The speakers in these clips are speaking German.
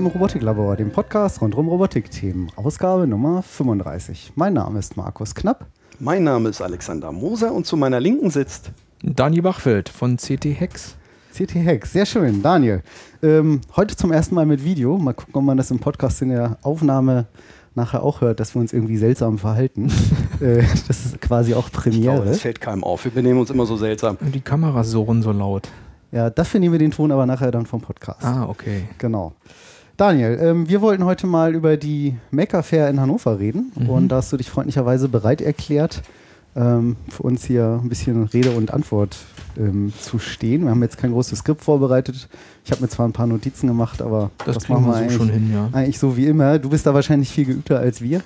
Im Robotiklabor, dem Podcast rund um Robotikthemen, Ausgabe Nummer 35. Mein Name ist Markus Knapp. Mein Name ist Alexander Moser und zu meiner Linken sitzt Daniel Bachfeld von CT Hex. CT Hex, sehr schön. Daniel, ähm, heute zum ersten Mal mit Video. Mal gucken, ob man das im Podcast in der Aufnahme nachher auch hört, dass wir uns irgendwie seltsam verhalten. äh, das ist quasi auch Premiere. Ich glaube, das fällt keinem auf. Wir benehmen uns immer so seltsam. Und die Kameras surren so laut. Ja, dafür nehmen wir den Ton aber nachher dann vom Podcast. Ah, okay. Genau. Daniel, ähm, wir wollten heute mal über die Maker Fair in Hannover reden mhm. und da hast du dich freundlicherweise bereit erklärt, ähm, für uns hier ein bisschen Rede und Antwort ähm, zu stehen. Wir haben jetzt kein großes Skript vorbereitet. Ich habe mir zwar ein paar Notizen gemacht, aber das, das machen wir so eigentlich, schon hin, ja. eigentlich so wie immer. Du bist da wahrscheinlich viel geübter als wir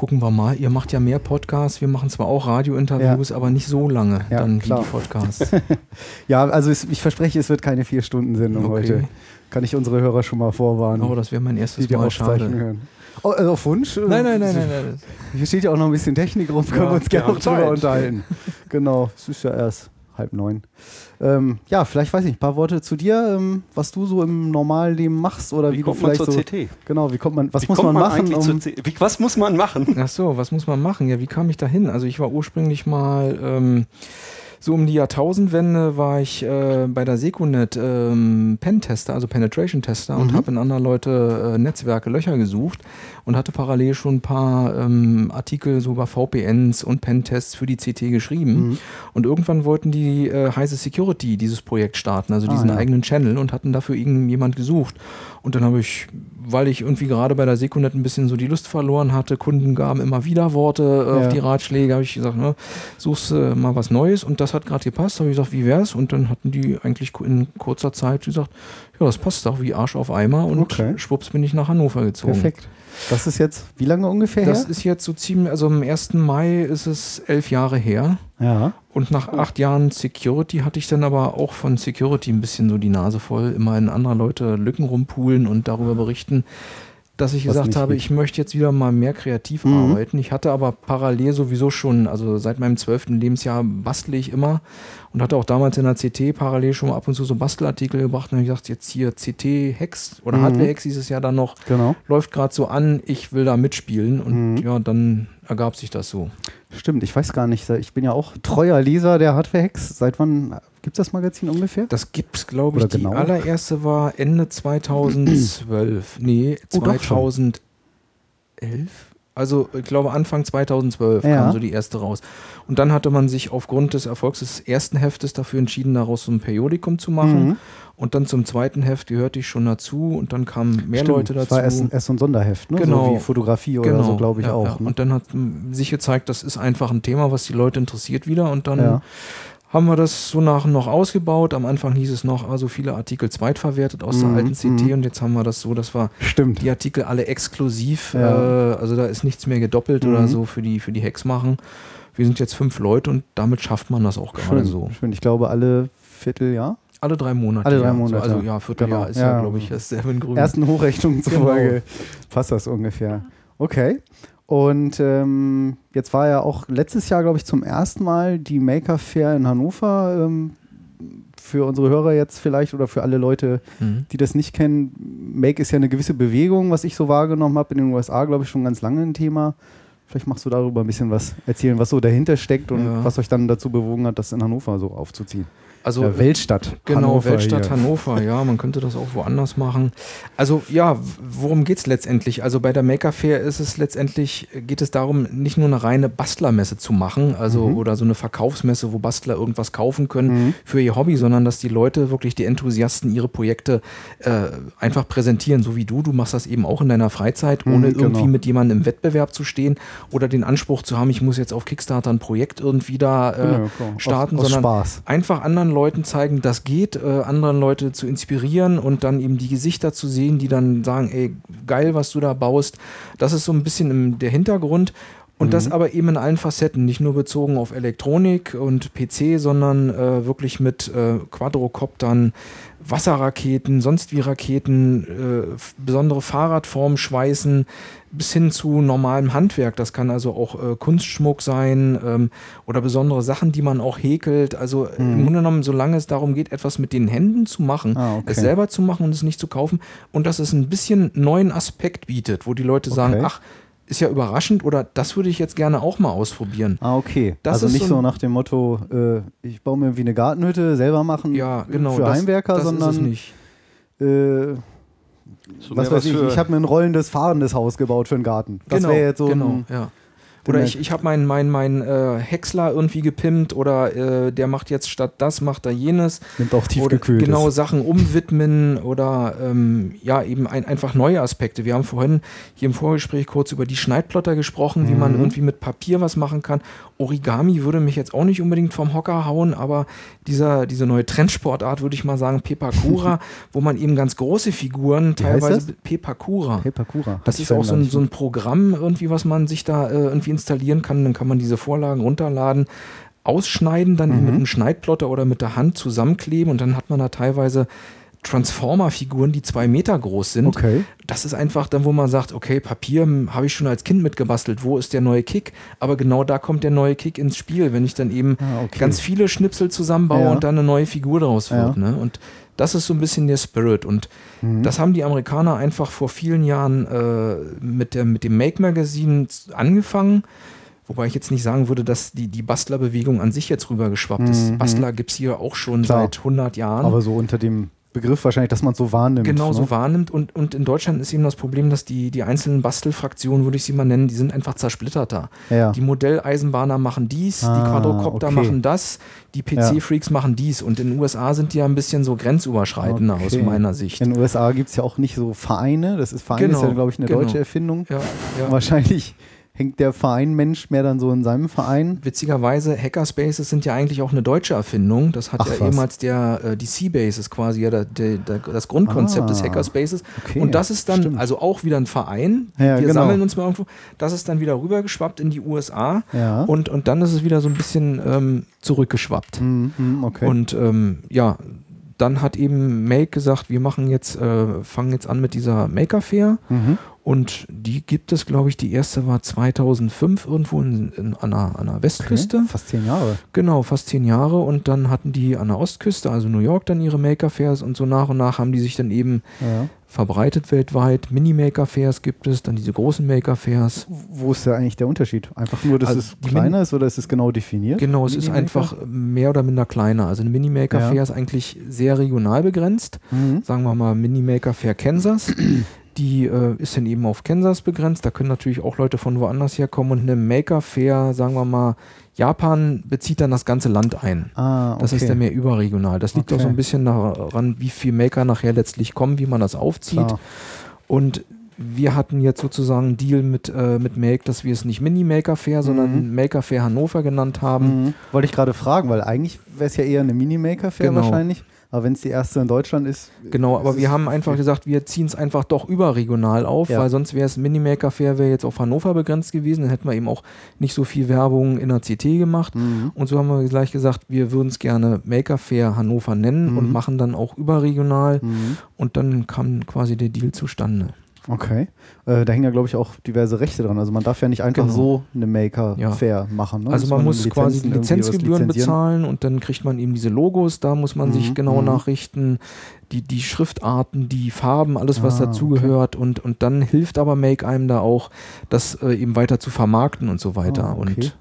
gucken wir mal. Ihr macht ja mehr Podcasts, wir machen zwar auch Radiointerviews, ja. aber nicht so lange ja, dann klar. wie die Podcasts. ja, also es, ich verspreche, es wird keine vier Stunden Sendung okay. heute. Kann ich unsere Hörer schon mal vorwarnen. Oh, das wäre mein erstes die Mal. Schade. Hören. Oh, also auf Wunsch? Nein, nein, nein, nein, nein. Hier steht ja auch noch ein bisschen Technik rum, können ja, wir uns gerne noch drüber unterhalten. genau, es ist ja erst halb neun. Ähm, ja, vielleicht weiß ich ein paar Worte zu dir, ähm, was du so im normalen Leben machst oder wie, wie kommt man zur so, CT? Genau, wie kommt man, was wie muss man, man machen? Um wie, was muss man machen? Ach so, was muss man machen? Ja, wie kam ich da hin? Also ich war ursprünglich mal ähm, so um die Jahrtausendwende war ich äh, bei der Secunet ähm, Pen-Tester, also Penetration-Tester mhm. und habe in anderen Leute äh, Netzwerke Löcher gesucht und hatte parallel schon ein paar ähm, Artikel so über VPNs und Pentests für die CT geschrieben. Mhm. Und irgendwann wollten die äh, Heise Security dieses Projekt starten, also ah, diesen ja. eigenen Channel und hatten dafür irgendjemand gesucht. Und dann habe ich, weil ich irgendwie gerade bei der Secunet ein bisschen so die Lust verloren hatte, Kunden gaben immer wieder Worte äh, ja. auf die Ratschläge, habe ich gesagt, ne, suchst äh, mal was Neues und das hat gerade gepasst. Habe ich gesagt, wie wär's? Und dann hatten die eigentlich in kurzer Zeit gesagt, ja, das passt doch wie Arsch auf Eimer und okay. schwupps bin ich nach Hannover gezogen. Perfekt. Das ist jetzt, wie lange ungefähr das her? Das ist jetzt so ziemlich, also am 1. Mai ist es elf Jahre her. Ja. Und nach acht Jahren Security hatte ich dann aber auch von Security ein bisschen so die Nase voll. Immer in anderer Leute Lücken rumpulen und darüber berichten dass ich gesagt habe, ich möchte jetzt wieder mal mehr kreativ mhm. arbeiten. Ich hatte aber parallel sowieso schon, also seit meinem zwölften Lebensjahr bastle ich immer und hatte auch damals in der CT parallel schon mal ab und zu so Bastelartikel gebracht und habe gesagt, jetzt hier CT Hex oder mhm. Hardware Hex dieses Jahr dann noch, genau. läuft gerade so an, ich will da mitspielen und mhm. ja, dann ergab sich das so. Stimmt, ich weiß gar nicht, ich bin ja auch treuer Leser der Hardware Hex. Seit wann gibt es das Magazin ungefähr? Das gibt es, glaube ich, Oder die genau? allererste war Ende 2012. nee, 2011. Also ich glaube Anfang 2012 ja. kam so die erste raus. Und dann hatte man sich aufgrund des Erfolgs des ersten Heftes dafür entschieden, daraus so ein Periodikum zu machen. Mhm. Und dann zum zweiten Heft gehörte ich schon dazu und dann kamen mehr Stimmt, Leute dazu. Das war erst, erst ein Sonderheft, ne? genau. so wie Fotografie oder genau. so, glaube ich ja, auch. Ja. Ne? Und dann hat sich gezeigt, das ist einfach ein Thema, was die Leute interessiert wieder. Und dann haben wir das so nach und noch ausgebaut. Am Anfang hieß es noch, also viele Artikel zweitverwertet aus mhm. der alten CT mhm. und jetzt haben wir das so, dass wir Stimmt. die Artikel alle exklusiv, ja. äh, also da ist nichts mehr gedoppelt mhm. oder so für die, für die Hacks machen. Wir sind jetzt fünf Leute und damit schafft man das auch gerade so. Schön, ich glaube alle Vierteljahr. Alle drei Monate. Alle drei Monate. So, also ja, Vierteljahr genau. ist ja, ja glaube ich, in Grün. Ersten Hochrechnungen zufolge genau. passt das ungefähr. Okay. Und ähm, jetzt war ja auch letztes Jahr, glaube ich, zum ersten Mal die Maker Fair in Hannover. Ähm, für unsere Hörer jetzt vielleicht oder für alle Leute, mhm. die das nicht kennen, Make ist ja eine gewisse Bewegung, was ich so wahrgenommen habe. In den USA, glaube ich, schon ganz lange ein Thema. Vielleicht machst du darüber ein bisschen was erzählen, was so dahinter steckt und ja. was euch dann dazu bewogen hat, das in Hannover so aufzuziehen. Also ja, Weltstadt. Genau, Hannover Weltstadt hier. Hannover, ja, man könnte das auch woanders machen. Also ja, worum geht es letztendlich? Also bei der Maker Fair ist es letztendlich, geht es darum, nicht nur eine reine Bastlermesse zu machen, also mhm. oder so eine Verkaufsmesse, wo Bastler irgendwas kaufen können mhm. für ihr Hobby, sondern dass die Leute wirklich, die Enthusiasten, ihre Projekte äh, einfach präsentieren, so wie du. Du machst das eben auch in deiner Freizeit, ohne mhm, genau. irgendwie mit jemandem im Wettbewerb zu stehen oder den Anspruch zu haben, ich muss jetzt auf Kickstarter ein Projekt irgendwie da äh, ja, starten, aus, aus sondern Spaß. einfach anderen anderen Leuten zeigen, das geht, äh, anderen Leute zu inspirieren und dann eben die Gesichter zu sehen, die dann sagen, ey, geil, was du da baust. Das ist so ein bisschen im, der Hintergrund. Und das aber eben in allen Facetten, nicht nur bezogen auf Elektronik und PC, sondern äh, wirklich mit äh, Quadrocoptern, Wasserraketen, sonst wie Raketen, äh, besondere Fahrradformen schweißen, bis hin zu normalem Handwerk. Das kann also auch äh, Kunstschmuck sein ähm, oder besondere Sachen, die man auch häkelt. Also äh, im Grunde genommen, solange es darum geht, etwas mit den Händen zu machen, Ah, okay. es selber zu machen und es nicht zu kaufen und dass es ein bisschen neuen Aspekt bietet, wo die Leute sagen, Okay. ach, ist ja überraschend oder das würde ich jetzt gerne auch mal ausprobieren. Ah, okay. Das also ist nicht so so nach dem Motto, äh, ich baue mir irgendwie eine Gartenhütte, selber machen Ja, genau. für das, Heimwerker, das sondern ist es nicht. Äh, was weiß ich, ich habe mir ein rollendes, fahrendes Haus gebaut für einen Garten. Das genau, wäre jetzt so genau, ein, ja. Oder ich, ich habe meinen mein, mein, äh, Häcksler irgendwie gepimpt oder äh, der macht jetzt statt das, macht er jenes. nimmt auch tiefgekühlt. genau Sachen umwidmen oder ähm, ja, eben ein, einfach neue Aspekte. Wir haben vorhin hier im Vorgespräch kurz über die Schneidplotter gesprochen, wie man Mhm. irgendwie mit Papier was machen kann. Origami würde mich jetzt auch nicht unbedingt vom Hocker hauen, aber dieser, diese neue Trendsportart würde ich mal sagen, Pepakura, wo man eben ganz große Figuren Wie teilweise? Pepakura. Pepakura. Das ist auch so ein, so ein Programm irgendwie, was man sich da äh, irgendwie installieren kann. Dann kann man diese Vorlagen runterladen, ausschneiden, dann eben mit einem Schneidplotter oder mit der Hand zusammenkleben und dann hat man da teilweise Transformer-Figuren, die zwei Meter groß sind. Okay. Das ist einfach dann, wo man sagt, okay, Papier hm, habe ich schon als Kind mitgebastelt, wo ist der neue Kick? Aber genau da kommt der neue Kick ins Spiel, wenn ich dann eben Ah, okay. ganz viele Schnipsel zusammenbaue Ja. und dann eine neue Figur daraus wird. Ja. Ne? Und das ist so ein bisschen der Spirit. Und Mhm. das haben die Amerikaner einfach vor vielen Jahren äh, mit, der, mit dem Make Magazine angefangen. Wobei ich jetzt nicht sagen würde, dass die, die Bastlerbewegung an sich jetzt rübergeschwappt ist. Mhm. Bastler gibt es hier auch schon Klar. seit 100 Jahren Aber so unter dem Begriff wahrscheinlich, dass man es so wahrnimmt. genau so ne? wahrnimmt. Und, und in Deutschland ist eben das Problem, dass die, die einzelnen Bastelfraktionen, würde ich sie mal nennen, die sind einfach zersplitterter. Ja. Die Modelleisenbahner machen dies, Ah, die Quadrocopter okay. machen das, die PC-Freaks machen dies. Und in den USA sind die ja ein bisschen so grenzüberschreitender aus Okay. meiner Sicht. In den USA gibt es ja auch nicht so Vereine. Das ist Verein ist Genau, ja, glaube ich, eine genau. deutsche Erfindung. Ja, ja. Wahrscheinlich hängt der Verein-Mensch mehr dann so in seinem Verein. Witzigerweise, Hackerspaces sind ja eigentlich auch eine deutsche Erfindung. Das hat Ach, ja was. ehemals der äh, die C-Base ist quasi ja der, der, der, das Grundkonzept Ah, des Hackerspaces. okay, Und das ist dann stimmt. also auch wieder ein Verein. Ja, Wir genau. sammeln uns mal irgendwo. Das ist dann wieder rübergeschwappt in die USA. Ja. Und, und dann ist es wieder so ein bisschen ähm, zurückgeschwappt. Mhm, okay. Und ähm, ja, dann hat eben Make gesagt, wir machen jetzt, äh, fangen jetzt an mit dieser Maker Fair. mhm. Und die gibt es, glaube ich, die erste war 2005 irgendwo in, in, an, der, an der Westküste. Okay. Fast zehn Jahre. Genau, fast zehn Jahre. Und dann hatten die an der Ostküste, also New York, dann ihre Maker Fairs und so nach und nach haben die sich dann eben Ja. verbreitet weltweit. Mini-Maker Fairs gibt es, dann diese großen Maker Fairs. Wo ist da eigentlich der Unterschied? Einfach nur, dass Also es kleiner ist oder ist es genau definiert? Genau, es ist einfach mehr oder minder kleiner. Also eine Mini-Maker Ja. Ist eigentlich sehr regional begrenzt. Mhm. Sagen wir mal Mini-Maker Fair Kansas. Die äh, ist dann eben auf Kansas begrenzt. Da können natürlich auch Leute von woanders herkommen. Und eine Maker Fair, sagen wir mal, Japan bezieht dann das ganze Land ein. Ah, okay. Das ist dann mehr überregional. Das liegt auch Okay. so ein bisschen daran, wie viel Maker nachher letztlich kommen, wie man das aufzieht. Klar. Und wir hatten jetzt sozusagen einen Deal mit, äh, mit Make, dass wir es nicht Mini-Maker Fair, sondern Maker Fair Hannover genannt haben. Mhm. Wollte ich gerade fragen, weil eigentlich wäre es ja eher eine Mini-Maker-Fair Genau. wahrscheinlich. Aber wenn es die erste in Deutschland ist. Genau, aber wir haben einfach gesagt, wir ziehen es einfach doch überregional auf, Ja. weil sonst wäre es Minimaker Fair wäre jetzt auf Hannover begrenzt gewesen, dann hätten wir eben auch nicht so viel Werbung in der CT gemacht. Mhm. Und so haben wir gleich gesagt, wir würden es gerne Maker Fair Hannover nennen Mhm. und machen dann auch überregional. Mhm. Und dann kam quasi der Deal zustande. Okay. Äh, da hängen ja, glaube ich, auch diverse Rechte dran. Also man darf ja nicht einfach Genau. so eine Maker-Fair machen. Ne? Also Muss man muss Lizenzen quasi Lizenzgebühren bezahlen und dann kriegt man eben diese Logos, da muss man sich Mhm, genau mhm. nachrichten, die, die Schriftarten, die Farben, alles was Ah, dazugehört und, und dann hilft aber Make einem da auch, das äh, eben weiter zu vermarkten und so weiter. Ah, okay. Und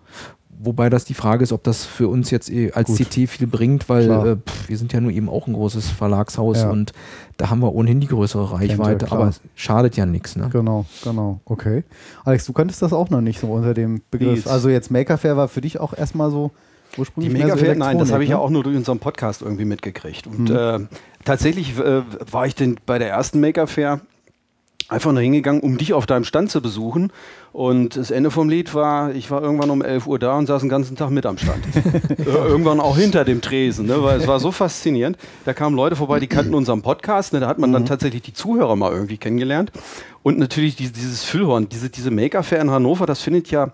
wobei das die Frage ist, ob das für uns jetzt eh als Gut. CT viel bringt, weil äh, pff, wir sind ja nur eben auch ein großes Verlagshaus Ja. und da haben wir ohnehin die größere Reichweite, klar. aber es schadet ja nichts. Ne? Genau, genau. Okay. Alex, du kanntest das auch noch nicht so unter dem Begriff. jetzt? Also jetzt Maker-Fair war für dich auch erstmal so Die ursprünglich mehr so Mega-Fair, nein, das habe ich ja ne? auch nur durch unseren Podcast irgendwie mitgekriegt. Und Mhm. äh, tatsächlich äh, war ich denn bei der ersten Maker-Fair einfach nur hingegangen, um dich auf deinem Stand zu besuchen. Und das Ende vom Lied war, ich war irgendwann um 11 Uhr da und saß den ganzen Tag mit am Stand. Äh, irgendwann auch hinter dem Tresen, ne? weil es war so faszinierend. Da kamen Leute vorbei, die kannten unseren Podcast. Ne? Da hat man Mhm. dann tatsächlich die Zuhörer mal irgendwie kennengelernt. Und natürlich die, dieses Füllhorn, diese, diese Maker Fair in Hannover, das findet ja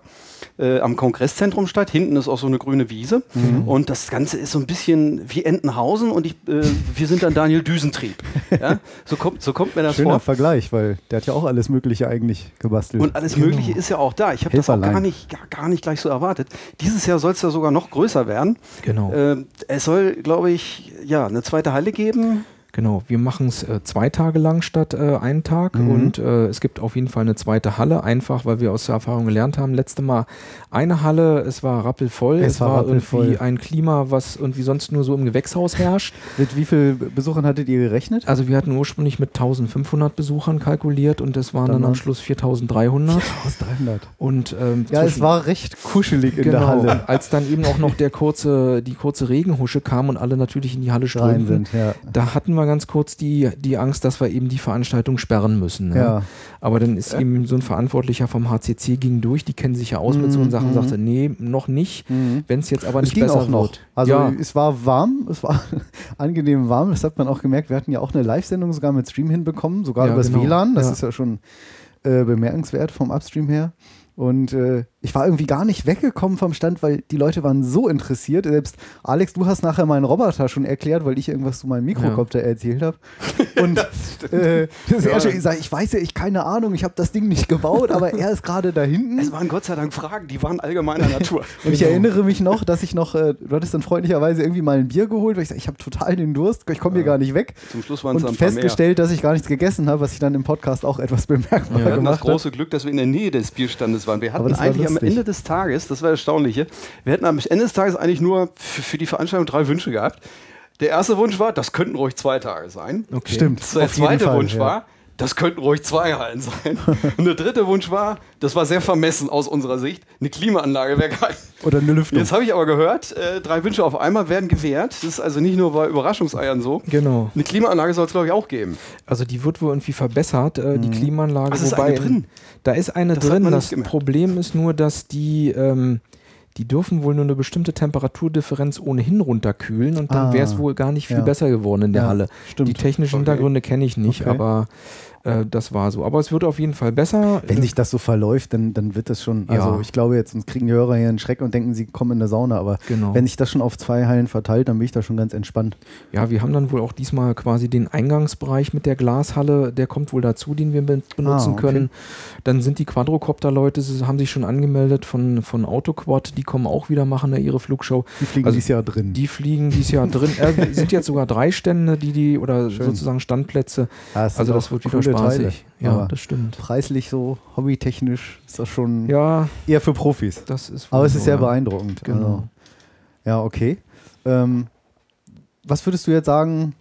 äh, am Kongresszentrum statt. Hinten ist auch so eine grüne Wiese. Mhm. Und das Ganze ist so ein bisschen wie Entenhausen und ich, äh, wir sind dann Daniel Düsentrieb. Ja? So, kommt, so kommt mir das Schöner vor. Vergleich, weil der hat ja auch alles Mögliche eigentlich gebastelt. Und alles genau. Mögliche ist ja auch da. Ich habe das auch gar nicht, gar, gar nicht gleich so erwartet. Dieses Jahr soll es ja sogar noch größer werden. Genau. Äh, es soll, glaube ich, ja, eine zweite Halle geben. Genau, wir machen es äh, zwei Tage lang statt äh, einen Tag mhm. und äh, es gibt auf jeden Fall eine zweite Halle, einfach weil wir aus der Erfahrung gelernt haben. Letzte Mal eine Halle, es war rappelvoll, es, es war, war irgendwie ein Klima, was irgendwie sonst nur so im Gewächshaus herrscht. Mit wie vielen Besuchern hattet ihr gerechnet? Also wir hatten ursprünglich mit 1500 Besuchern kalkuliert und es waren dann, dann am Schluss 4300. 4300. Und ähm, ja, es war recht kuschelig in genau, der Halle. Als dann eben auch noch der kurze, die kurze Regenhusche kam und alle natürlich in die Halle strömten, ja. da hatten wir ganz kurz die, die Angst, dass wir eben die Veranstaltung sperren müssen. Ne? Ja. Aber dann ist ja. eben so ein Verantwortlicher vom HCC ging durch, die kennen sich ja aus mhm. mit so Sachen, mhm. sagte, nee, noch nicht, mhm. wenn es jetzt aber nicht besser auch noch. wird. Also ja. es war warm, es war angenehm warm, das hat man auch gemerkt. Wir hatten ja auch eine Live-Sendung sogar mit Stream hinbekommen, sogar ja, übers genau. WLAN, das ist ja schon äh, bemerkenswert vom Upstream her. Und äh, ich war irgendwie gar nicht weggekommen vom Stand, weil die Leute waren so interessiert. Selbst Alex, du hast nachher meinen Roboter schon erklärt, weil ich irgendwas zu meinem Mikrokopter ja. erzählt habe. Und das, äh, das ja. ich, sag, ich weiß ja, ich keine Ahnung, ich habe das Ding nicht gebaut, aber er ist gerade da hinten. Es waren Gott sei Dank Fragen, die waren allgemeiner Natur. Und ich genau. erinnere mich noch, dass ich noch, äh, du hattest dann freundlicherweise irgendwie mal ein Bier geholt, weil ich sage, ich habe total den Durst, ich komme ja. hier gar nicht weg. Zum Schluss waren es Und festgestellt, dass ich gar nichts gegessen habe, was ich dann im Podcast auch etwas bemerkbar ja, gemacht habe. Wir hatten das große Glück, dass wir in der Nähe des Bierstandes waren. Wir hatten eigentlich am Ende des Tages, das war das Erstaunliche, wir hätten am Ende des Tages eigentlich nur für, für die Veranstaltung drei Wünsche gehabt. Der erste Wunsch war, das könnten ruhig zwei Tage sein. Okay. Stimmt. Der zweite Fall, Wunsch ja. war, das könnten ruhig zwei Hallen sein. Und der dritte Wunsch war, das war sehr vermessen aus unserer Sicht, eine Klimaanlage wäre geil. Oder eine Lüftung. Jetzt habe ich aber gehört, äh, drei Wünsche auf einmal werden gewährt. Das ist also nicht nur bei Überraschungseiern so. Genau. Eine Klimaanlage soll es, glaube ich, auch geben. Also die wird wohl irgendwie verbessert, äh, die mhm. Klimaanlage. Ach, ist wobei, eine drin? Da ist eine das drin. Das Problem ist nur, dass die... Ähm, die dürfen wohl nur eine bestimmte Temperaturdifferenz ohnehin runterkühlen und dann ah, wäre es wohl gar nicht viel ja. besser geworden in der ja, Halle. Stimmt. Die technischen okay. Hintergründe kenne ich nicht, okay. aber das war so. Aber es wird auf jeden Fall besser. Wenn sich das so verläuft, dann, dann wird das schon. Also ja. ich glaube jetzt, uns kriegen die Hörer hier einen Schreck und denken, sie kommen in der Sauna. Aber genau. wenn sich das schon auf zwei Hallen verteilt, dann bin ich da schon ganz entspannt. Ja, wir haben dann wohl auch diesmal quasi den Eingangsbereich mit der Glashalle, der kommt wohl dazu, den wir benutzen ah, okay. können. Dann sind die Quadrocopter-Leute, haben sich schon angemeldet von, von Autoquad, die kommen auch wieder, machen da ihre Flugshow. Die fliegen also, dieses Jahr drin. Die fliegen dieses Jahr drin. Äh, sind jetzt sogar drei Stände, die die, oder Schön. sozusagen Standplätze. Ja, also das wird wieder spaßig. Ja, aber das stimmt. Preislich so, hobbytechnisch ist das schon ja, eher für Profis. Das ist aber es ist sehr ja. beeindruckend. Genau. Also, ja, okay. Ähm, was würdest du jetzt sagen?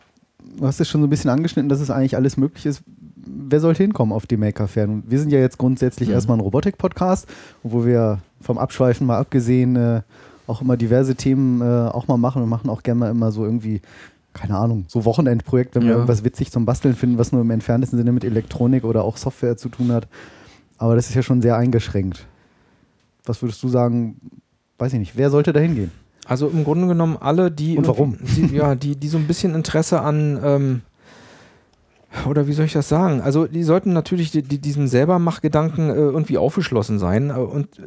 Du hast es schon so ein bisschen angeschnitten, dass es eigentlich alles möglich ist. Wer sollte hinkommen auf die Maker Fair? Wir sind ja jetzt grundsätzlich mhm. erstmal ein Robotik-Podcast, wo wir vom Abschweifen mal abgesehen äh, auch immer diverse Themen äh, auch mal machen und machen auch gerne mal immer so irgendwie keine Ahnung, so Wochenendprojekt, wenn ja. wir irgendwas witzig zum Basteln finden, was nur im entferntesten Sinne mit Elektronik oder auch Software zu tun hat. Aber das ist ja schon sehr eingeschränkt. Was würdest du sagen, weiß ich nicht, wer sollte da hingehen? Also im Grunde genommen alle, die, Und warum? Die, ja, die, die so ein bisschen Interesse an ähm, oder wie soll ich das sagen? Also die sollten natürlich die, die, diesem Selbermachgedanken äh, irgendwie aufgeschlossen sein. Äh, und äh,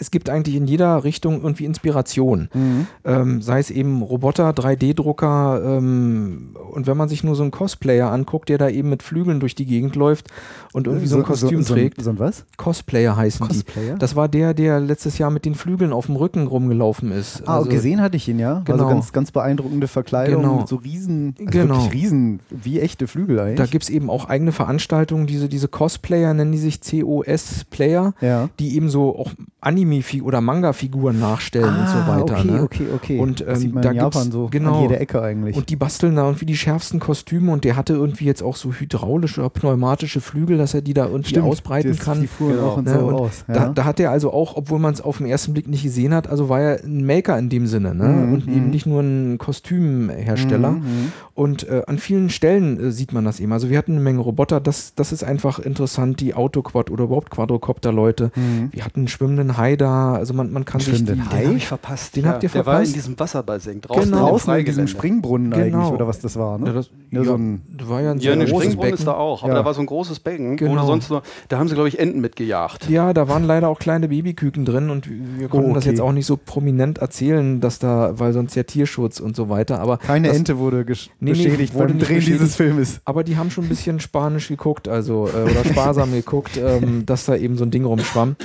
es gibt eigentlich in jeder Richtung irgendwie Inspiration. Mhm. Ähm, sei es eben Roboter, 3D-Drucker ähm, und wenn man sich nur so einen Cosplayer anguckt, der da eben mit Flügeln durch die Gegend läuft und irgendwie so, so ein Kostüm so, trägt. So, so ein was? Cosplayer heißen Cosplayer? die. Das war der, der letztes Jahr mit den Flügeln auf dem Rücken rumgelaufen ist. Ah, also, gesehen hatte ich ihn, ja. Also genau. Also ganz, ganz beeindruckende Verkleidung genau. mit so riesen, also genau. wirklich riesen, wie echte Flügel eigentlich. Da gibt es eben auch eigene Veranstaltungen, diese, diese Cosplayer nennen die sich COS-Player, ja. die eben so auch Anime- oder Manga-Figuren nachstellen ah, und so ah, weiter. Okay, ne? okay, okay. Und ähm, das sieht man da in Japan so genau, an jeder Ecke eigentlich. Und die basteln da irgendwie die schärfsten Kostüme und der hatte irgendwie jetzt auch so hydraulische, pneumatische Flügel, dass er die da irgendwie Stimmt, ausbreiten das, kann. Die fuhren genau. auch und ne? so und aus. Ja. Da, da, hat er also auch, obwohl man es auf den ersten Blick nicht gesehen hat, also war er ein Maker in dem Sinne ne? Mhm, und eben mhm. nicht nur ein Kostümhersteller. Mhm, mhm, und äh, an vielen Stellen äh, sieht man das eben. Also wir hatten eine Menge Roboter, das, das ist einfach interessant, die Autoquad oder überhaupt Quadrocopter-Leute. Mhm. Wir hatten einen schwimmenden schwimmenden Hai da. Also man, man kann sich die, Schwimmenden Hai? Den habe ich verpasst. Den habt ihr Der war in verpasst? diesem Wasserbassin draußen. Genau. Draußen in diesem. Springbrunnen Genau. eigentlich, oder was das war, ne? Ja, das, Ja, ja, so ein- das war ja ein Ja, sehr großes Springbrunnen Becken. ist da auch, aber Ja. da war so ein großes Becken, Genau. sonst nur, da haben sie, glaube ich, Enten mitgejagt. Ja, da waren leider auch kleine Babyküken drin und wir konnten Oh, das okay. jetzt auch nicht so prominent erzählen, dass da, weil sonst ja Tierschutz und so weiter. Aber Keine das, Ente wurde gesch Nee, nee, beschädigt wurde beim Drehen dieses Filmes. Aber die haben schon ein bisschen Spanisch geguckt, also äh, oder sparsam geguckt, ähm, dass da eben so ein Ding rumschwamm.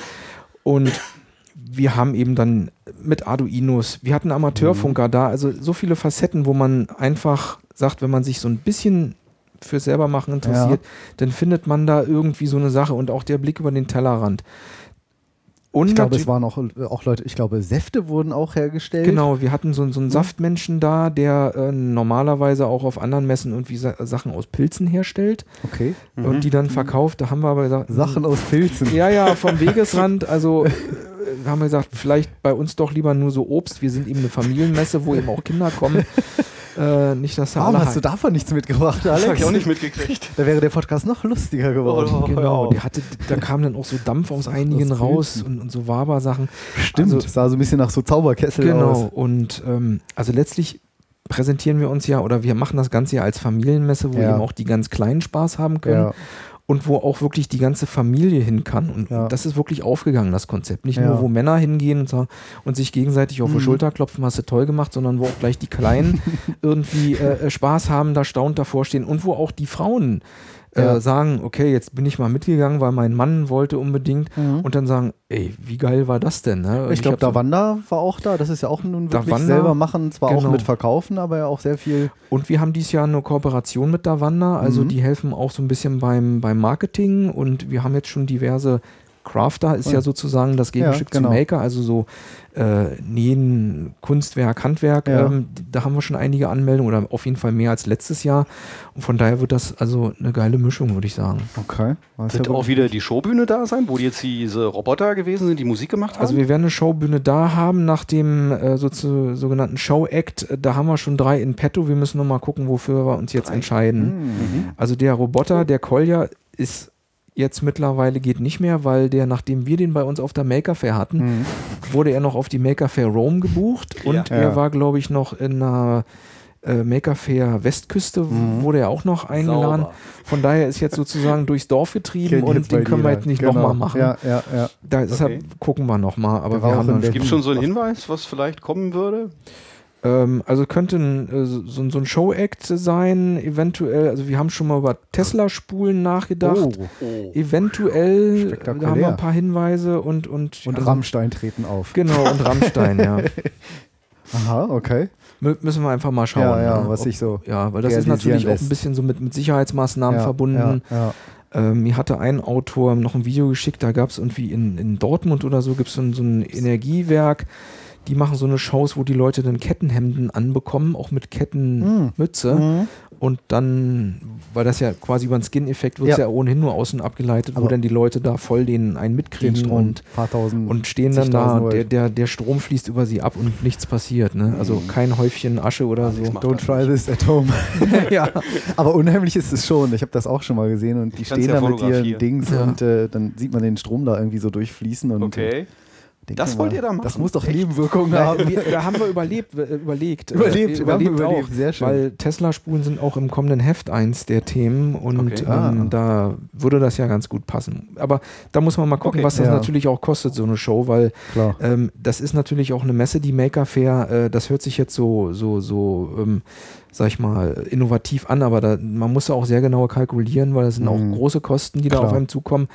Und wir haben eben dann mit Arduinos, wir hatten Amateurfunker da, also so viele Facetten, wo man einfach sagt, wenn man sich so ein bisschen für selber machen interessiert, dann findet man da irgendwie so eine Sache und auch der Blick über den Tellerrand. Und Ich glaube, es waren auch, auch Leute, ich glaube, Säfte wurden auch hergestellt. Genau, wir hatten so, so einen Saftmenschen da, der äh, normalerweise auch auf anderen Messen irgendwie Sa Sachen aus Pilzen herstellt Okay. und die dann verkauft. Da haben wir aber gesagt, Sachen aus Pilzen. Ja, ja, vom Wegesrand. Also äh, haben wir gesagt, vielleicht bei uns doch lieber nur so Obst. Wir sind eben eine Familienmesse, wo eben auch Kinder kommen. Äh, nicht, dass da Warum hast du davon nichts mitgebracht, Das habe Alex? ich auch nicht mitgekriegt. Da wäre der Podcast noch lustiger geworden. Oh, hör Genau, auf. der hatte, da kam dann auch so Dampf aus einigen Aus raus und, und so Waber-Sachen. Stimmt, Also- sah so ein bisschen nach so Zauberkessel Genau, aus. und ähm, also letztlich präsentieren wir uns ja oder wir machen das Ganze ja als Familienmesse, wo Ja. eben auch die ganz Kleinen Spaß haben können Ja, und wo auch wirklich die ganze Familie hin kann. Und Ja. das ist wirklich aufgegangen, das Konzept. Nicht Ja. nur, wo Männer hingehen und, sagen, und sich gegenseitig auf die Mhm. Schulter klopfen, hast du toll gemacht, sondern wo auch gleich die Kleinen irgendwie äh, äh, Spaß haben, da staunt davor stehen und wo auch die Frauen äh, Ja. sagen, okay, jetzt bin ich mal mitgegangen, weil mein Mann wollte unbedingt Mhm. und dann sagen, ey, wie geil war das denn? Ne? Ich glaube, Davanda war auch da. Das ist ja auch nun wirklich Davanda, selber machen, zwar auch genau. mit Verkaufen, aber ja auch sehr viel. Und wir haben dieses Jahr eine Kooperation mit Davanda, also Mhm. die helfen auch so ein bisschen beim, beim Marketing und wir haben jetzt schon diverse Crafter, ist Ja. ja sozusagen das Gegenstück genau. zu Maker, also so äh, Nähen, Kunstwerk, Handwerk, Ja. ähm, da haben wir schon einige Anmeldungen oder auf jeden Fall mehr als letztes Jahr und von daher wird das also eine geile Mischung, würde ich sagen. Okay. Weiß Wird ja auch wieder die Showbühne da sein, wo jetzt diese Roboter gewesen sind, die Musik gemacht haben? Also wir werden eine Showbühne da haben nach dem äh, so zu, sogenannten Show-Act, da haben wir schon drei in petto, wir müssen noch mal gucken, wofür wir uns jetzt Drei. entscheiden. Mhm. Also der Roboter, der Kolja, ist jetzt mittlerweile geht nicht mehr, weil der, nachdem wir den bei uns auf der Maker Fair hatten, Mhm. wurde er noch auf die Maker Fair Rome gebucht und Ja. er Ja. war, glaube ich, noch in einer äh, Maker Fair Westküste, Mhm. wurde er auch noch eingeladen. Sauber. Von daher ist jetzt sozusagen durchs Dorf getrieben und den können wir jetzt nicht Genau. nochmal machen. Ja, ja, ja. Da, deshalb Okay. gucken wir nochmal. Aber wir haben. Gibt es schon so einen Hinweis, was vielleicht kommen würde? Ähm, also könnte ein, äh, so, so ein Show-Act sein, eventuell, also wir haben schon mal über Tesla-Spulen nachgedacht. Oh. Oh. Eventuell, äh, da haben wir ein paar Hinweise und und, Und also, Rammstein treten auf. Genau, und Rammstein, ja. Aha, okay. Mü müssen wir einfach mal schauen. ja, ja, ne? was Ob- sich so. ja, weil das ist natürlich auch lässt. ein bisschen so mit, mit Sicherheitsmaßnahmen ja, verbunden. Ja, ja. Ähm, mir hatte ein Autor noch ein Video geschickt, da gab es irgendwie in, in Dortmund oder so, gibt es so, so ein Energiewerk, die machen so eine Shows, wo die Leute dann Kettenhemden anbekommen, auch mit Kettenmütze. Mhm. Und dann, weil das ja quasi über den Skin-Effekt wird es Ja. ja. ohnehin nur außen abgeleitet, wo Aber dann die Leute da voll den einen Den mitkriegen Strom, und, paar tausend. und stehen dann da, der, der, der Strom fließt über sie ab und nichts passiert. Ne? Also Mhm. kein Häufchen Asche oder so. nichts macht Don't try this at home. ja. Aber unheimlich ist es schon. Ich habe das auch schon mal gesehen und die Ich stehen ja da mit ihren. Dings Ja. und äh, dann sieht man den Strom da irgendwie so durchfließen. Und Okay. Denkt Das man wollt mal, ihr da machen? Das muss doch Echt? Nebenwirkungen Ja, haben. wir, da haben wir überlebt, äh, überlegt. äh, Überlebt, wir haben überlebt überlebt, auch, sehr schön. Weil Tesla-Spulen sind auch im kommenden Heft eins der Themen und Okay. Ah. ähm, da würde das ja ganz gut passen. Aber da muss man mal gucken, Okay. was das Ja. natürlich auch kostet, so eine Show, weil ähm, das ist natürlich auch eine Messe, die Maker Fair, äh, das hört sich jetzt so, so, so, ähm, sag ich mal, innovativ an, aber da, man muss ja auch sehr genau kalkulieren, weil das sind Mhm. auch große Kosten, die da Klar. auf einem zukommen.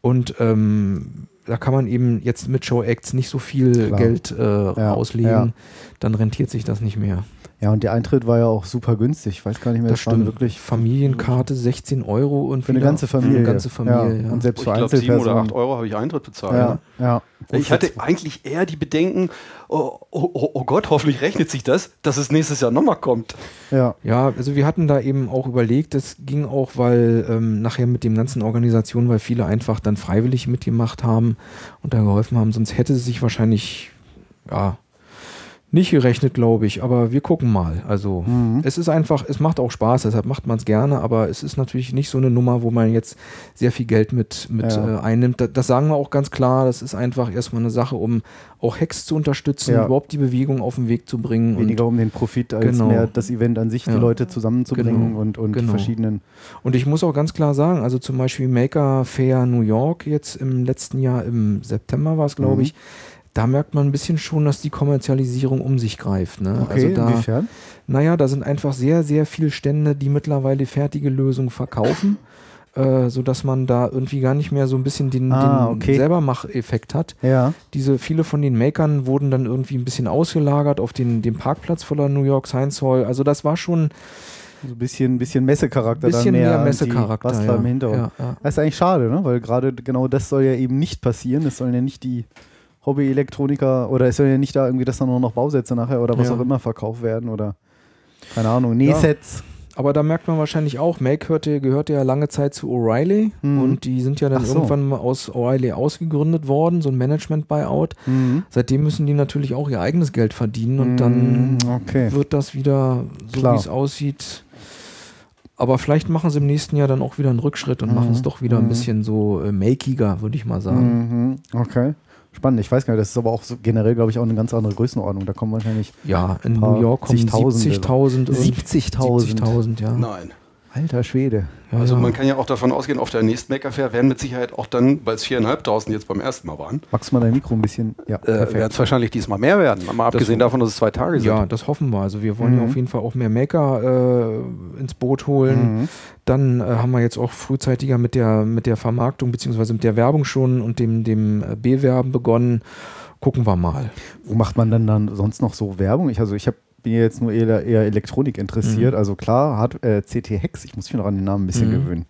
Und ähm, da kann man eben jetzt mit Show Acts nicht so viel Klar. Geld äh, auslegen, ja. dann rentiert sich das nicht mehr. Ja, und der Eintritt war ja auch super günstig. Ich weiß gar nicht mehr, Das waren stimmt. wirklich Familienkarte 16 Euro und für eine ganze Für Familie. eine ganze Familie, ja. Und selbst Ich für glaube, sieben oder Einzelpersonen. acht Euro habe ich Eintritt bezahlt. Ja, ja. Ich hatte eigentlich eher die Bedenken, oh, oh, oh, oh Gott, hoffentlich rechnet sich das, dass es nächstes Jahr nochmal kommt. Ja, Ja, also wir hatten da eben auch überlegt, das ging auch, weil ähm, nachher mit dem ganzen Organisationen, weil viele einfach dann freiwillig mitgemacht haben und da geholfen haben, sonst hätte es sich wahrscheinlich, ja, Nicht gerechnet, glaube ich, aber wir gucken mal. Also Mhm. es ist einfach, es macht auch Spaß, deshalb macht man es gerne, aber es ist natürlich nicht so eine Nummer, wo man jetzt sehr viel Geld mit, mit Ja. äh, einnimmt. Das, das sagen wir auch ganz klar, das ist einfach erstmal eine Sache, um auch Hacks zu unterstützen, Ja. überhaupt die Bewegung auf den Weg zu bringen. Weniger um den Profit als Genau. mehr das Event an sich, die Ja. Leute zusammenzubringen Genau. und, und die Genau. verschiedenen. Und ich muss auch ganz klar sagen, also zum Beispiel Maker Fair New York jetzt im letzten Jahr, im September war es, glaube Mhm. ich, da merkt man ein bisschen schon, dass die Kommerzialisierung um sich greift. Ne? Okay, also da, inwiefern? Naja, da sind einfach sehr, sehr viele Stände, die mittlerweile fertige Lösungen verkaufen, äh, sodass man da irgendwie gar nicht mehr so ein bisschen den, Ah, den okay. Selbermach-Effekt hat. Ja. Diese, viele von den Makern wurden dann irgendwie ein bisschen ausgelagert auf den, den Parkplatz voller New York Science Hall. Also das war schon So ein bisschen, bisschen Messecharakter. ein bisschen dann mehr, mehr Messecharakter. Was ja. da im Hintergrund. Ja, ja. Das ist eigentlich schade, ne? weil gerade genau das soll ja eben nicht passieren. Es sollen ja nicht die Hobby-Elektroniker oder soll ja nicht da irgendwie, dass da nur noch Bausätze nachher oder was Ja. auch immer verkauft werden oder keine Ahnung, Nähsets. Aber da merkt man wahrscheinlich auch, Make hörte, gehörte ja lange Zeit zu O'Reilly Mhm. und die sind ja dann so. irgendwann mal aus O'Reilly ausgegründet worden, so ein Management-Buyout. Mhm. Seitdem müssen die natürlich auch ihr eigenes Geld verdienen und dann Mm, okay. wird das wieder so, wie es aussieht. Aber vielleicht machen sie im nächsten Jahr dann auch wieder einen Rückschritt und Mhm. machen es doch wieder Mhm. ein bisschen so äh, makiger, würde ich mal sagen. Mhm. Okay. Spannend. Ich weiß gar nicht, das ist aber auch so generell, glaube ich, auch eine ganz andere Größenordnung. Da kommen wahrscheinlich Ja, in New York kommen zigtausende. 70.000 und 70.000. 70.000, ja. Nein. Alter Schwede. ja, Also ja. man kann ja auch davon ausgehen, auf der nächsten Maker Fair werden mit Sicherheit auch dann, weil es 4.500 jetzt beim ersten Mal waren, Magst du mal dein Mikro ein bisschen? Ja, äh, werden es wahrscheinlich diesmal mehr werden. Mal abgesehen davon, dass es zwei Tage sind. Ja, das hoffen wir. Also wir wollen ja Mhm. auf jeden Fall auch mehr Maker äh, ins Boot holen. Mhm. Dann äh, haben wir jetzt auch frühzeitiger mit der, mit der Vermarktung beziehungsweise mit der Werbung schon und dem, dem äh, Bewerben begonnen. Gucken wir mal. Wo macht man denn dann sonst noch so Werbung? Ich, also ich hab, bin ja jetzt nur eher, eher Elektronik interessiert. Mhm. Also klar, hat äh, CT Hex, ich muss mich noch an den Namen ein bisschen Mhm. gewöhnen.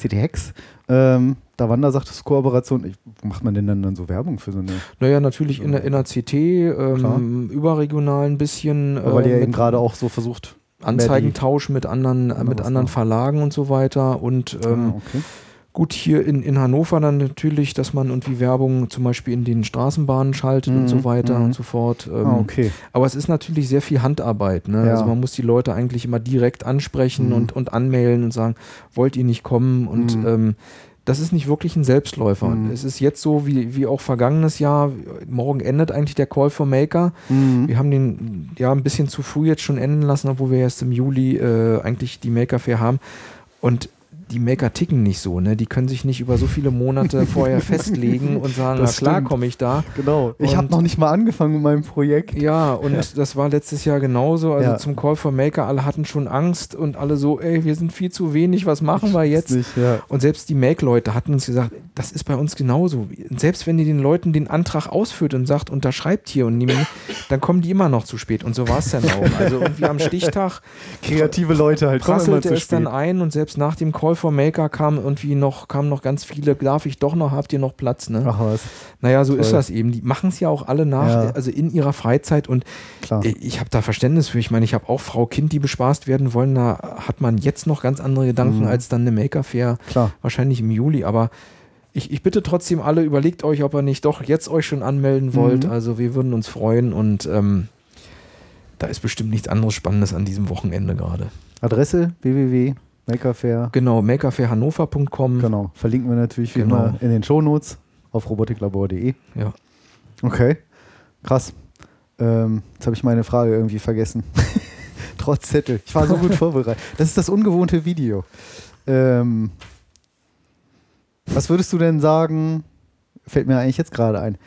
CT Hex, ähm, da Wanda sagt es Kooperation. Ich, macht man denn dann, dann so Werbung für so eine? Naja, natürlich in der, in der CT, ähm, überregional ein bisschen. weil äh, ihr eben gerade auch so versucht. Anzeigentausch mit anderen, äh, mit anderen. Verlagen und so weiter. Und ähm, ah, okay. Gut, hier in, in Hannover dann natürlich, dass man irgendwie Werbung zum Beispiel in den Straßenbahnen schaltet und Mhm, so weiter mhm. und so fort. Ähm, ah, okay. Aber es ist natürlich sehr viel Handarbeit. Ne? Ja. Also man muss die Leute eigentlich immer direkt ansprechen Mhm. und, und anmelden und sagen, wollt ihr nicht kommen? Und Mhm. ähm, das ist nicht wirklich ein Selbstläufer. Mhm. Es ist jetzt so wie, wie auch vergangenes Jahr. Morgen endet eigentlich der Call for Maker. Mhm. Wir haben den ja ein bisschen zu früh jetzt schon enden lassen, obwohl wir erst im Juli äh, eigentlich die Maker Fair haben. Und die Maker ticken nicht so, ne? Die können sich nicht über so viele Monate vorher festlegen und sagen, Das na klar, komme ich da. Genau. Ich habe noch nicht mal angefangen mit meinem Projekt. Ja, und das war letztes Jahr genauso. Also Ja. zum Call for Maker, alle hatten schon Angst und alle so, ey, wir sind viel zu wenig, was machen wir jetzt? Nicht, ja. Und selbst die Make-Leute hatten uns gesagt, das ist bei uns genauso. Selbst wenn ihr den Leuten den Antrag ausführt und sagt, unterschreibt hier und nehmen, dann kommen die immer noch zu spät. Und so war es dann auch. Also irgendwie am Stichtag Kreative Leute halt kommen immer zu es dann spät. ein und selbst nach dem Call for Maker kam irgendwie noch, kamen noch ganz viele, darf ich doch noch, habt ihr noch Platz? Ne? Ach was, Naja, so ist toll. das eben. Die machen es ja auch alle nach, Ja. also in ihrer Freizeit und klar. ich habe da Verständnis für. Ich meine, ich habe auch Frau Kind, die bespaßt werden wollen. Da hat man jetzt noch ganz andere Gedanken Mhm. als dann eine Maker-Fair, wahrscheinlich im Juli. Aber ich, ich bitte trotzdem alle, überlegt euch, ob ihr nicht doch jetzt euch schon anmelden wollt. Mhm. Also wir würden uns freuen und ähm, da ist bestimmt nichts anderes Spannendes an diesem Wochenende gerade. Adresse www.makerfair. Genau, makerfairhannover.com. Genau. Verlinken wir natürlich wie Genau. immer in den Shownotes auf robotiklabor.de. Ja. Okay. Krass. Ähm, jetzt habe ich meine Frage irgendwie vergessen. Trotz Zettel. Ich war so gut vorbereitet. Das ist das ungewohnte Video. Ähm, was würdest du denn sagen? Fällt mir eigentlich jetzt gerade ein.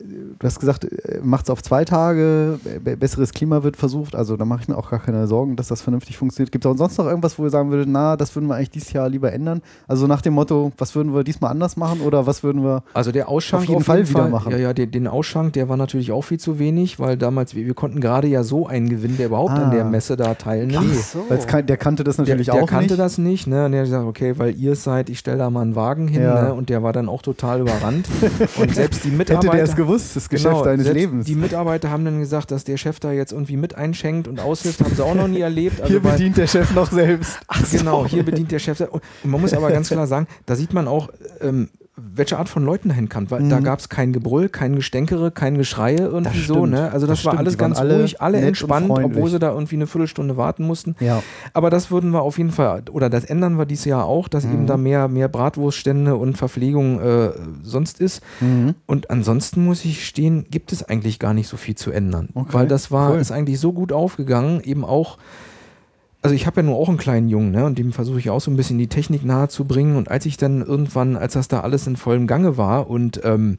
Du hast gesagt, macht es auf zwei Tage, be- besseres Klima wird versucht, also da mache ich mir auch gar keine Sorgen, dass das vernünftig funktioniert. Gibt es auch sonst noch irgendwas, wo ihr sagen würdet, na, das würden wir eigentlich dieses Jahr lieber ändern? Also nach dem Motto, was würden wir diesmal anders machen oder was würden wir Also der Ausschank Auf jeden Fall wieder machen. Ja, ja, den, den Ausschank, der war natürlich auch viel zu wenig, weil damals, wir, wir konnten gerade ja so einen gewinnen, der überhaupt Ah. an der Messe da teilnimmt. so. Weil es kan- der kannte das Der, natürlich der auch kannte nicht. das nicht, ne? Und der hat gesagt, okay, weil ihr es seid, ich stelle da mal einen Wagen hin, Ja. ne? Und der war dann auch total überrannt. und selbst die Hätte Mitarbeiter. der es gewusst, das Geschäft Genau, deines Lebens. Die Mitarbeiter haben dann gesagt, dass der Chef da jetzt irgendwie mit einschenkt und aushilft, haben sie auch noch nie erlebt. Also Hier bedient der Chef noch selbst. Genau, hier bedient der Chef. Und man muss aber ganz klar sagen, da sieht man auch, ähm, welche Art von Leuten dahin kam. Weil da Mhm. gab es kein Gebrüll, kein Gestänkere, kein Geschreie irgendwie Das so. Ne? Also das, Das war stimmt. alles ganz alle ruhig, alle und entspannt, obwohl sie da irgendwie eine Viertelstunde warten mussten. Ja. Aber das würden wir auf jeden Fall, oder das ändern wir dieses Jahr auch, dass eben Mhm. da mehr, mehr Bratwurststände und Verpflegung äh, sonst ist. Mhm. Und ansonsten muss ich stehen, gibt es eigentlich gar nicht so viel zu ändern. Okay, Weil das war, cool. ist eigentlich so gut aufgegangen, eben auch. Also ich habe ja nur auch einen kleinen Jungen, ne? Und dem versuche ich auch so ein bisschen die Technik nahe zu bringen. Und als ich dann irgendwann, als das da alles in vollem Gange war und ähm,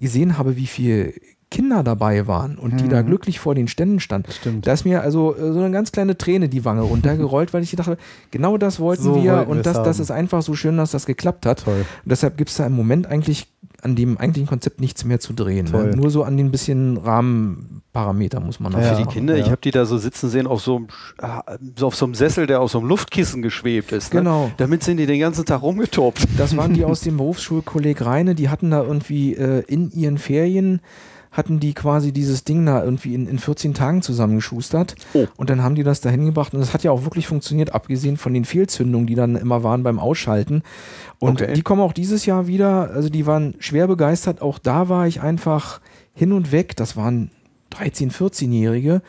gesehen habe, wie viele Kinder dabei waren und die da Mhm. glücklich vor den Ständen standen, Stimmt. da ist mir also äh, so eine ganz kleine Träne die Wange runtergerollt, weil ich dachte, genau das wollten So wir wollten und das, das ist einfach so schön, dass das geklappt hat. Toll. Und deshalb gibt es da im Moment eigentlich an dem eigentlichen Konzept nichts mehr zu drehen. Ne? Nur so an den bisschen Rahmenparameter muss man noch Ja. Für die machen. Kinder, ja. ich habe die da so sitzen sehen auf so, einem, ah, so auf so einem Sessel, der auf so einem Luftkissen geschwebt ist. Ne? Genau. Damit sind die den ganzen Tag rumgetobt. Das waren die aus dem Berufsschulkolleg Reine, die hatten da irgendwie äh, in ihren Ferien hatten die quasi dieses Ding da irgendwie in, in 14 Tagen zusammengeschustert. Oh. Und dann haben die das da hingebracht und das hat ja auch wirklich funktioniert, abgesehen von den Fehlzündungen, die dann immer waren beim Ausschalten. Und Okay. die kommen auch dieses Jahr wieder, also die waren schwer begeistert. Auch da war ich einfach hin und weg. Das waren 13-, 14-Jährige,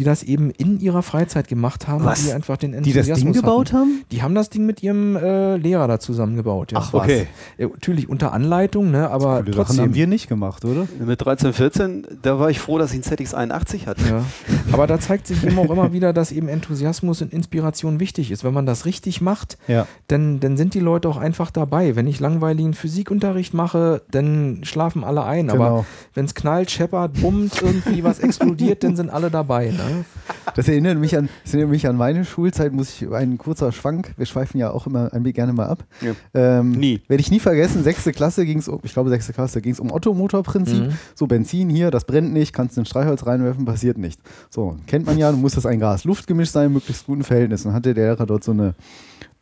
die das eben in ihrer Freizeit gemacht haben, Was? und die einfach den Die das Ding Enthusiasmus gebaut hatten. haben? Die haben das Ding mit ihrem äh, Lehrer da zusammengebaut. Ja. Ach was. Okay. Ja, natürlich unter Anleitung, ne, aber Sachen trotzdem. haben wir nicht gemacht, oder? Mit 13, 14, da war ich froh, dass ich einen ZX81 hatte. Ja. Aber da zeigt sich eben auch immer wieder, dass eben Enthusiasmus und Inspiration wichtig ist. Wenn man das richtig macht, Ja. dann, dann sind die Leute auch einfach dabei. Wenn ich langweiligen Physikunterricht mache, dann schlafen alle ein. Aber Genau. wenn es knallt, scheppert, bummt, irgendwie was explodiert, dann sind alle dabei. Ne? Das erinnert mich an, das erinnert mich an meine Schulzeit, muss ich ein kurzer Schwank, wir schweifen ja auch immer ein, gerne mal ab. Ja. Ähm, Nie. Werde ich nie vergessen, sechste Klasse ging es um, ich glaube sechste Klasse ging es um Ottomotorprinzip. Mhm. So Benzin hier, das brennt nicht, kannst ein Streichholz reinwerfen, passiert nicht. So, kennt man ja, muss das ein Gas-Luft-Gemisch sein, möglichst guten Verhältnis. Dann hatte der Lehrer dort so eine,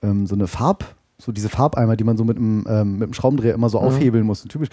ähm, so eine Farb, so diese Farbeimer, die man so mit einem, ähm, mit dem Schraubendreher immer so Mhm. aufhebeln muss. Typisch.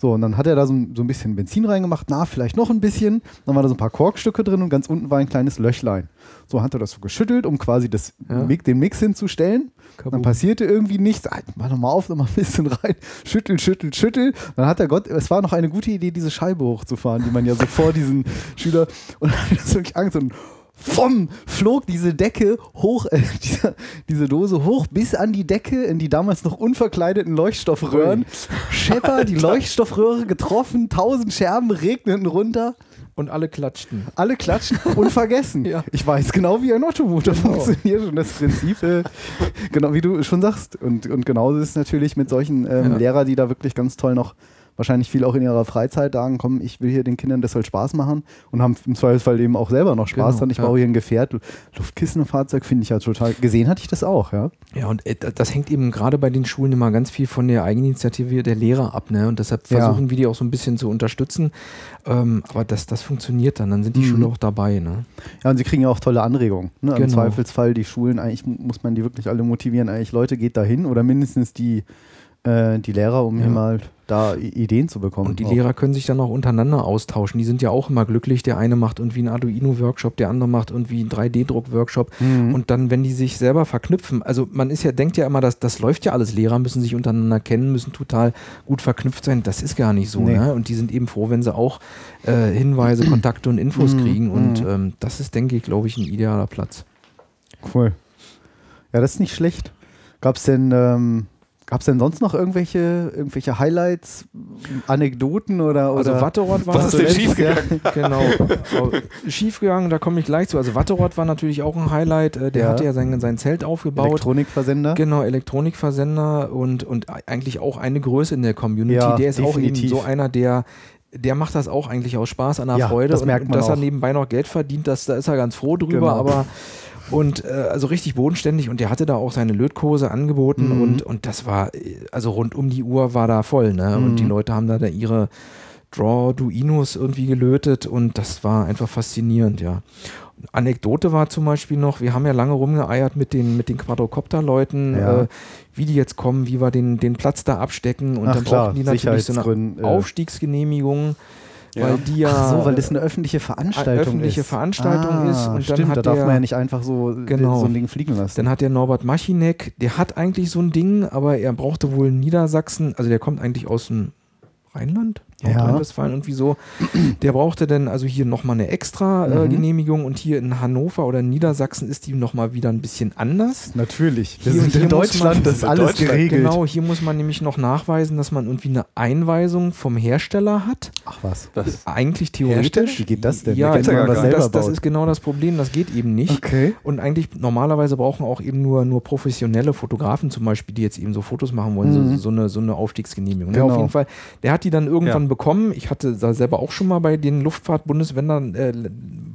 So, und dann hat er da so, ein- so ein bisschen Benzin reingemacht, na, vielleicht noch ein bisschen. Dann war da so ein paar Korkstücke drin und ganz unten war ein kleines Löchlein. So hat er das so geschüttelt, um quasi das Ja. Den Mix hinzustellen. Dann Kabum. passierte irgendwie nichts. Ah, Mach nochmal auf, nochmal ein bisschen rein. Schüttel, schüttel, schüttel. Dann hat der Gott, es war noch eine gute Idee, diese Scheibe hochzufahren, die man ja so vor diesen Schüler. Und dann hat er wirklich Angst und vom flog diese Decke hoch, äh, diese, diese Dose hoch bis an die Decke in die damals noch unverkleideten Leuchtstoffröhren. Schepper, die Leuchtstoffröhre getroffen, tausend Scherben regneten runter. Und alle klatschten. Alle klatschen und vergessen. Ja. Ich weiß genau, wie ein Ottomotor Genau. funktioniert und das Prinzip, äh, genau wie du schon sagst. Und, und genauso ist es natürlich mit solchen ähm, Ja. Lehrer, die da wirklich ganz toll noch wahrscheinlich viel auch in ihrer Freizeit sagen, komm, ich will hier den Kindern das soll Spaß machen und haben im Zweifelsfall eben auch selber noch Spaß Genau, dran. Ich ja. baue hier ein Gefährt, Luftkissenfahrzeug finde ich ja total, gesehen hatte ich das auch, ja. Ja, und äh, da- das hängt eben gerade bei den Schulen immer ganz viel von der Eigeninitiative der Lehrer ab, ne? Und deshalb Ja. versuchen wir die auch so ein bisschen zu unterstützen. Ähm, aber das, das funktioniert dann, dann sind die Mhm. Schüler auch dabei, ne? Ja, und sie kriegen ja auch tolle Anregungen. Ne? Im Genau. Zweifelsfall die Schulen, eigentlich mu- muss man die wirklich alle motivieren. Eigentlich, Leute, geht da hin oder mindestens die, äh, die Lehrer, um Ja. hier mal da Ideen zu bekommen. Und die Auch. Lehrer können sich dann auch untereinander austauschen. Die sind ja auch immer glücklich. Der eine macht irgendwie einen Arduino-Workshop, der andere macht irgendwie einen 3D-Druck-Workshop. Mhm. Und dann, wenn die sich selber verknüpfen, also man ist ja, denkt ja immer, dass das läuft ja alles. Lehrer müssen sich untereinander kennen, müssen total gut verknüpft sein. Das ist gar nicht so. Nee. Ne? Und die sind eben froh, wenn sie auch äh, Hinweise, Kontakte und Infos Mhm. kriegen. Und Mhm. ähm, das ist, denke ich, glaube ich, ein idealer Platz. Cool. Ja, das ist nicht schlecht. Gab es denn, ähm, gab's denn sonst noch irgendwelche, irgendwelche Highlights, Anekdoten oder. Also oder Watterott war Was ist denn schiefgegangen? Genau. Schiefgegangen, da komme ich gleich zu. Also Watterott war natürlich auch ein Highlight. Äh, Der Ja. hatte ja sein, sein Zelt aufgebaut. Elektronikversender? Genau, Elektronikversender und, und eigentlich auch eine Größe in der Community. Ja, der ist auch eben definitiv. so einer, der, der macht das auch eigentlich aus Spaß an der Ja, Freude. das merkt und man dass er auch. nebenbei noch Geld verdient, das, da ist er ganz froh drüber, Genau. aber und äh, also richtig bodenständig und der hatte da auch seine Lötkurse angeboten Mhm. und, und das war, äh, also rund um die Uhr war da voll, ne? Mhm. Und die Leute haben da, da ihre Draw-Duinos irgendwie gelötet und das war einfach faszinierend, ja. Anekdote war zum Beispiel noch, wir haben ja lange rumgeeiert mit den, mit den Quadrocopter-Leuten, Ja. äh, wie die jetzt kommen, wie wir den, den Platz da abstecken und Ach dann klar, brauchten die natürlich so eine Sicherheitsgründen, äh. Ja. weil die ja Ach so, weil das eine öffentliche Veranstaltung öffentliche ist. Veranstaltung ah, ist und dann stimmt, hat da darf der- man ja nicht einfach so, Genau. so ein Ding fliegen lassen. Dann hat der Norbert Machinek, der hat eigentlich so ein Ding, aber er brauchte wohl Niedersachsen, also der kommt eigentlich aus dem Rheinland, Ja. Nordrhein-Westfalen irgendwie so. Der brauchte dann also hier nochmal eine extra äh, Mhm. Genehmigung und hier in Hannover oder in Niedersachsen ist die nochmal wieder ein bisschen anders. Natürlich. Wir Hier- sind hier in Deutschland, man- das ist alles Deutschland, geregelt. Genau, hier muss man nämlich noch nachweisen, dass man irgendwie eine Einweisung vom Hersteller hat. Ach was. Das, Eigentlich theoretisch. Wie geht das denn? Ja, Da ja selber das, das baut. ist genau das Problem, das geht eben nicht. Okay. Und eigentlich normalerweise brauchen auch eben nur, nur professionelle Fotografen zum Beispiel, die jetzt eben so Fotos machen wollen, Mhm. so, so, eine, so eine Aufstiegsgenehmigung. Ja, Genau. auf jeden Fall. Der hat die dann irgendwann Ja. Bekommen. Ich hatte da selber auch schon mal bei den Luftfahrtbundeswändern, äh,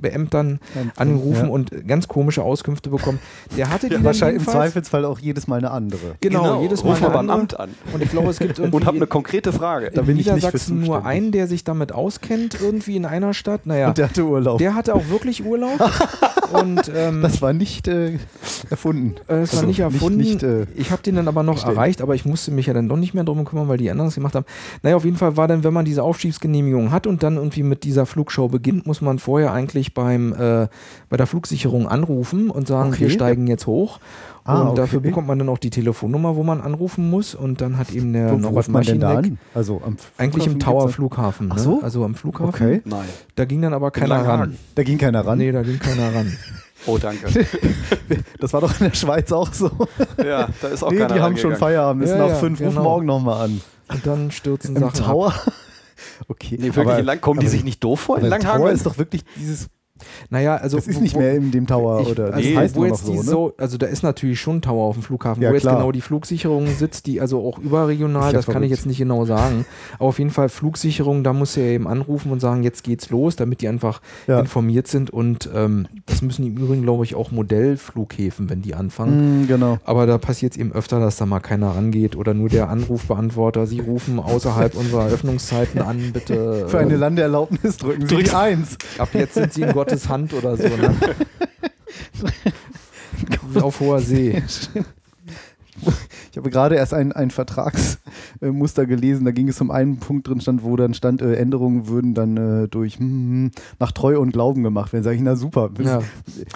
Beämtern angerufen Ja. und ganz komische Auskünfte bekommen. Der hatte die Ja, wahrscheinlich im Zweifelsfall auch jedes Mal eine andere. Genau, jedes Mal Ruf eine beim andere. Amt an Und ich glaube, es gibt irgendwie und hab eine konkrete Frage. Da in bin ich nicht für Niedersachsen nur zuständig. einen, der sich damit auskennt, irgendwie in einer Stadt. Naja, Und der hatte Urlaub. der hatte auch wirklich Urlaub. und ähm, das war nicht äh, erfunden. Äh, Es war Also nicht erfunden. nicht, äh, ich habe den dann aber noch erreicht, aber ich musste mich ja dann doch nicht mehr drum kümmern, weil die anderen das gemacht haben. Naja, auf jeden Fall war dann, wenn man diese Aufstiegsgenehmigung hat und dann irgendwie mit dieser Flugshow beginnt, muss man vorher eigentlich beim, äh, bei der Flugsicherung anrufen und sagen, Okay. wir steigen jetzt hoch. Ah, und okay. dafür bekommt man dann auch die Telefonnummer, wo man anrufen muss. Und dann hat eben der Wo, Norbert man an? Also am eigentlich im Flughafen Tower Flughafen. Ne? Ach so? Also am Flughafen. Okay. Nein. Da ging dann aber keiner ran. Langenhagen. Da ging keiner ran. Nee, da ging keiner ran. Oh, danke. Das war doch in der Schweiz auch so. ja, da ist auch nee, keiner die haben schon. Feierabend. Ist Ja, nach ja, fünf, ruf genau. morgen nochmal an. Und dann stürzen Im Sachen ab. Okay. Ne, Nee, wirklich, in Lang kommen die aber- sich nicht doof vor in aber Langhagen? Ist doch wirklich dieses. Naja, also Das ist wo- nicht mehr in dem Tower, Ich, oder? Das also, heißt wo jetzt so, die ne? so, also da ist natürlich schon ein Tower auf dem Flughafen, Ja, wo jetzt klar. genau die Flugsicherung sitzt, die also auch überregional, das kann ich jetzt nicht genau sagen. Aber auf jeden Fall Flugsicherung, da muss er eben anrufen und sagen, jetzt geht's los, damit die einfach Ja. informiert sind. Und ähm, das müssen im Übrigen, glaube ich, auch Modellflughäfen, wenn die anfangen. Mm, genau. Aber da passiert es eben öfter, dass da mal keiner rangeht oder nur der Anrufbeantworter. Sie rufen außerhalb unserer Öffnungszeiten an, bitte. Für eine äh, Landeerlaubnis drücken Sie die Eins. Ab jetzt sind sie in Gottes Hand oder so. Ne? Auf hoher See. Ich habe gerade erst ein, ein Vertragsmuster gelesen, da ging es um einen Punkt drin stand, wo dann stand, äh, Änderungen würden dann äh, durch hm, hm, nach Treue und Glauben gemacht werden. Sag ich, na super. Ja,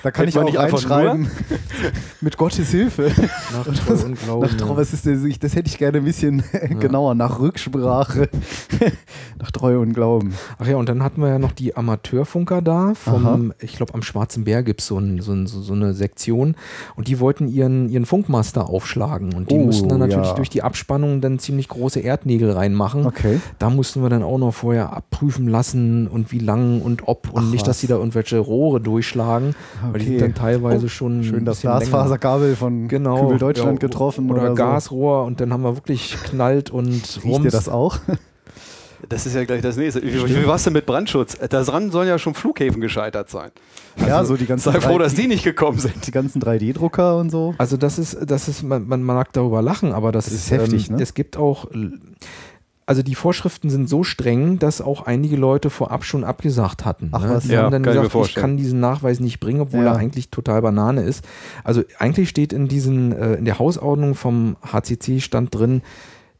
Da kann Hätte ich auch nicht reinschreiben. Mit Gottes Hilfe. nach Treu und Glauben. Nach Treu, was ist das? Ich- das hätte ich gerne ein bisschen genauer. Nach Rücksprache. nach Treue und Glauben. Ach ja, und dann hatten wir ja noch die Amateurfunker da. Vom, Aha. ich glaube, am Schwarzen Bär gibt so es so, ein, so, so eine Sektion. Und die wollten ihren, ihren Funkmaster aufschlagen. Und die Oh, mussten dann natürlich ja. durch die Abspannung dann ziemlich große Erdnägel reinmachen. Okay. Da mussten wir dann auch noch vorher abprüfen lassen und wie lang und ob und Ach, nicht, dass was. sie da irgendwelche Rohre durchschlagen, weil die sind Okay. dann teilweise schon Schön das. Glasfaserkabel von Genau. Kübel Deutschland ja, getroffen oder, oder, so. Gasrohr und dann haben wir wirklich knallt und Riecht ihr das auch? Das ist ja gleich das nächste. Wie, wie war's denn mit Brandschutz? Daran sollen ja schon Flughäfen gescheitert sein. ja, so die ganzen, Sei froh, dass die nicht gekommen sind. die ganzen 3D-Drucker und so. Also das ist, das ist, man, man mag darüber lachen, aber das, Das ist, ist heftig, ähm, ne? Es gibt auch, also die Vorschriften sind so streng, dass auch einige Leute vorab schon abgesagt hatten. Ach ne? was. Die Ja, haben dann ich gesagt, ich vorstellen. kann diesen Nachweis nicht bringen, obwohl Ja. er eigentlich total Banane ist. Also eigentlich steht in diesen, äh, in der Hausordnung vom HCC stand drin,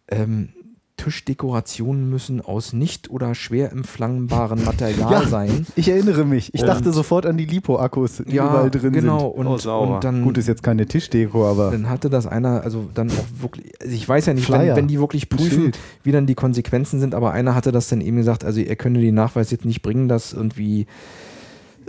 ähm, Tischdekorationen müssen aus nicht oder schwer empflangbaren Material Ja. sein. Ich erinnere mich. Ich Und- dachte sofort an die Lipo-Akkus, die Ja, überall drin genau. sind. Und, Oh, und dann Gut, ist jetzt keine Tischdeko, aber dann hatte das einer, also dann auch wirklich, also ich weiß ja nicht, wenn, wenn die wirklich prüfen, Schild. wie dann die Konsequenzen sind, aber einer hatte das dann eben gesagt, also er könne den Nachweis jetzt nicht bringen, dass irgendwie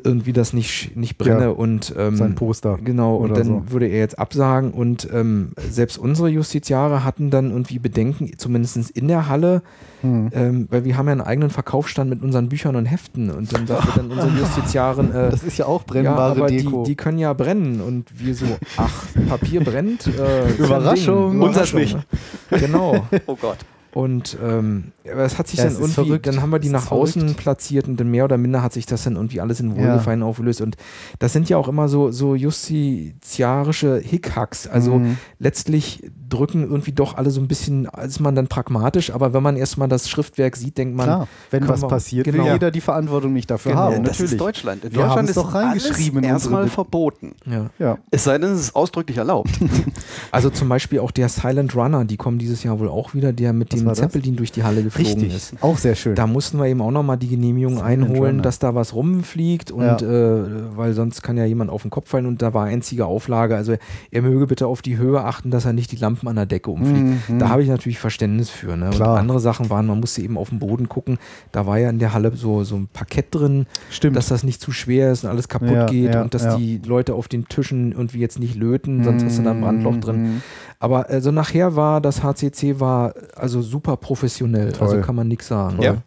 irgendwie das nicht, nicht brenne Ja, und ähm, sein Poster. Genau, und dann so. würde er jetzt absagen und ähm, selbst unsere Justiziare hatten dann irgendwie Bedenken, zumindest in der Halle, Hm. ähm, weil wir haben ja einen eigenen Verkaufsstand mit unseren Büchern und Heften und dann sagte dann unsere Justiziarin, äh, Das ist ja auch ja, brennbare aber Deko. Die, die können ja brennen. Und wir so, ach, Papier brennt. Äh, ja Überraschung. Unseres ne? Genau. Oh Gott. Und ähm, es hat sich Ja, dann irgendwie, verrückt. dann haben wir die nach ist außen verrückt. platziert und dann mehr oder minder hat sich das dann irgendwie alles in Ja. Wohlgefallen aufgelöst. Und das sind ja auch immer so, so justiziarische Hickhacks. Also Mhm. letztlich drücken irgendwie doch alle so ein bisschen, ist man dann pragmatisch, aber wenn man erstmal das Schriftwerk sieht, denkt man, Klar, wenn was wir- passiert, genau. will jeder die Verantwortung nicht dafür Genau. haben. das Natürlich. ist Deutschland. In Wir Deutschland es ist doch reingeschrieben in alles erstmal verboten. ja. Ja. Es sei denn, es ist ausdrücklich erlaubt. Also zum Beispiel auch der Silent Runner, die kommen dieses Jahr wohl auch wieder, der mit Was dem? Zeppelin durch die Halle geflogen Richtig, ist. auch sehr schön. Da mussten wir eben auch nochmal die Genehmigung Silent einholen, Runner. dass da was rumfliegt und Ja. äh, weil sonst kann ja jemand auf den Kopf fallen und da war einzige Auflage, also er möge bitte auf die Höhe achten, dass er nicht die Lampen an der Decke umfliegt. Mhm. Da habe ich natürlich Verständnis für. Ne? Und andere Sachen waren, man musste eben auf den Boden gucken. Da war ja in der Halle so, so ein Parkett drin, Stimmt. dass das nicht zu schwer ist und alles kaputt Ja, geht ja, und dass ja. die Leute auf den Tischen irgendwie jetzt nicht löten, sonst hast du da ein Brandloch drin. Mhm. Aber also nachher war das HCC war also super professionell, Toll. also kann man nichts sagen. Ja.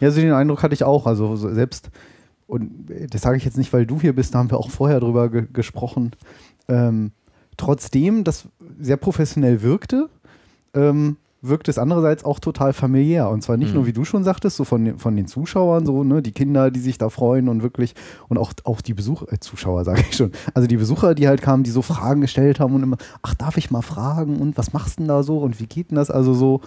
Ja, so den Eindruck hatte ich auch. Also so selbst, und das sage ich jetzt nicht, weil du hier bist, da haben wir auch vorher drüber ge gesprochen. Ähm, trotzdem, das sehr professionell wirkte, ähm, wirkt es andererseits auch total familiär. Und zwar nicht Mhm. nur, wie du schon sagtest, so von, den- von den Zuschauern, so, ne, die Kinder, die sich da freuen und wirklich, und auch, auch die Besucher, äh, Zuschauer, sage ich schon, also die Besucher, die halt kamen, die so Fragen gestellt haben und immer, ach, darf ich mal fragen und was machst du denn da so und wie geht denn das? Also so,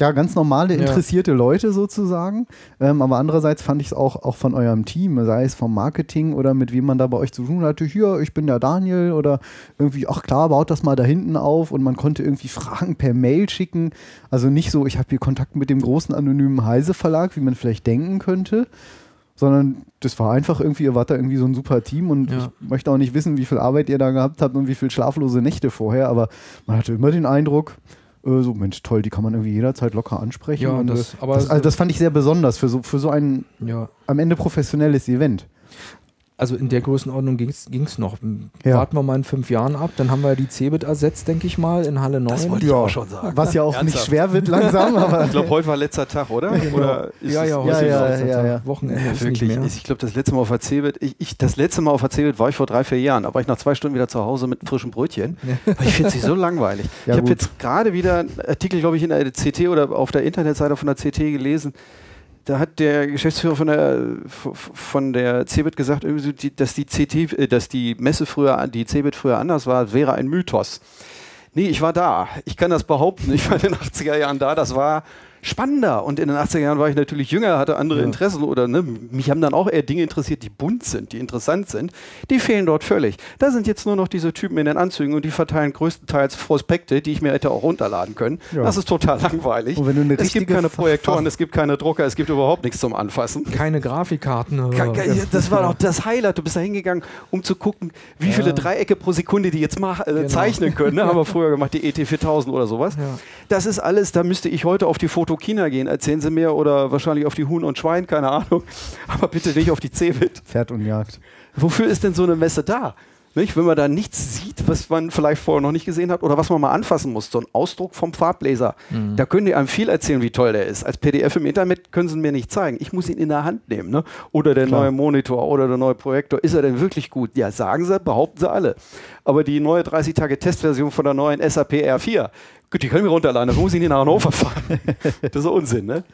ja, ganz normale, Ja. interessierte Leute sozusagen. Ähm, aber andererseits fand ich es auch, auch von eurem Team, sei es vom Marketing oder mit wem man da bei euch zu tun hatte, hier, ich bin der Daniel oder irgendwie, ach klar, baut das mal da hinten auf und man konnte irgendwie Fragen per Mail schicken. Also nicht so, ich habe hier Kontakt mit dem großen anonymen Heise Verlag, wie man vielleicht denken könnte, sondern das war einfach irgendwie, ihr wart da irgendwie so ein super Team und Ja. ich möchte auch nicht wissen, wie viel Arbeit ihr da gehabt habt und wie viel schlaflose Nächte vorher, aber man hatte immer den Eindruck, äh, so Mensch, toll, die kann man irgendwie jederzeit locker ansprechen. Ja, das- äh, aber das, so- also das fand ich sehr besonders für so, für so ein Ja. am Ende professionelles Event. Also in der Größenordnung ging es noch. Ja. Warten wir mal in fünf Jahren ab, dann haben wir die Cebit ersetzt, denke ich mal, in Halle 9. Das wollte ich auch schon sagen. Was ja auch nicht schwer wird langsam, aber Ich glaube, heute war letzter Tag, oder? Oder ist ja, ja, Ja, heute ist ja, letzter ja, Tag. ja. Wochenende Ja, wirklich. nicht mehr. Ich glaube, das letzte Mal auf der Cebit, ich, ich, das letzte Mal auf der Cebit war ich vor drei, vier Jahren. Da war ich nach zwei Stunden wieder zu Hause mit frischem Brötchen. Weil ich finde sie so langweilig. Ja, ich habe jetzt gerade wieder einen Artikel, glaube ich, in der CT oder auf der Internetseite von der CT gelesen. Da hat der Geschäftsführer von der, von der Cebit gesagt, dass die CT, äh, dass die Messe früher, die Cebit früher anders war, wäre ein Mythos. Nee, ich war da. Ich kann das behaupten. Ich war in den 80er Jahren da. Das war spannender. Und in den 80er Jahren war ich natürlich jünger, hatte andere Ja. Interessen oder ne, mich haben dann auch eher Dinge interessiert, die bunt sind, die interessant sind. Die fehlen dort völlig. Da sind jetzt nur noch diese Typen in den Anzügen und die verteilen größtenteils Prospekte, die ich mir hätte auch runterladen können. Ja. Das ist total langweilig. Es gibt keine Projektoren, es gibt keine Drucker, es gibt überhaupt nichts zum Anfassen. Keine Grafikkarten. Das war doch das Highlight. Du bist da hingegangen, um zu gucken, wie viele Dreiecke pro Sekunde die jetzt mach, äh, Genau. zeichnen können. Ne? Haben wir früher gemacht, die ET4000 oder sowas. Ja. Das ist alles, da müsste ich heute auf die Fotokina gehen, erzählen Sie mir, oder wahrscheinlich auf die Huhn und Schwein, keine Ahnung. Aber bitte nicht auf die Cebit. Pferd und Jagd. Wofür ist denn so eine Messe da? Nicht? Wenn man da nichts sieht, was man vielleicht vorher noch nicht gesehen hat oder was man mal anfassen muss, so ein Ausdruck vom Farbbläser. Mhm. Da können die einem viel erzählen, wie toll der ist. Als PDF im Internet können sie ihn mir nicht zeigen. Ich muss ihn in der Hand nehmen. Ne? Oder der Klar. neue Monitor oder der neue Projektor. Ist er denn wirklich gut? Ja, sagen sie, behaupten sie alle. Aber die neue 30-Tage-Testversion von der neuen SAP R4, gut, die können wir runterladen, da muss ich nicht nach Hannover fahren. das ist Unsinn, ne?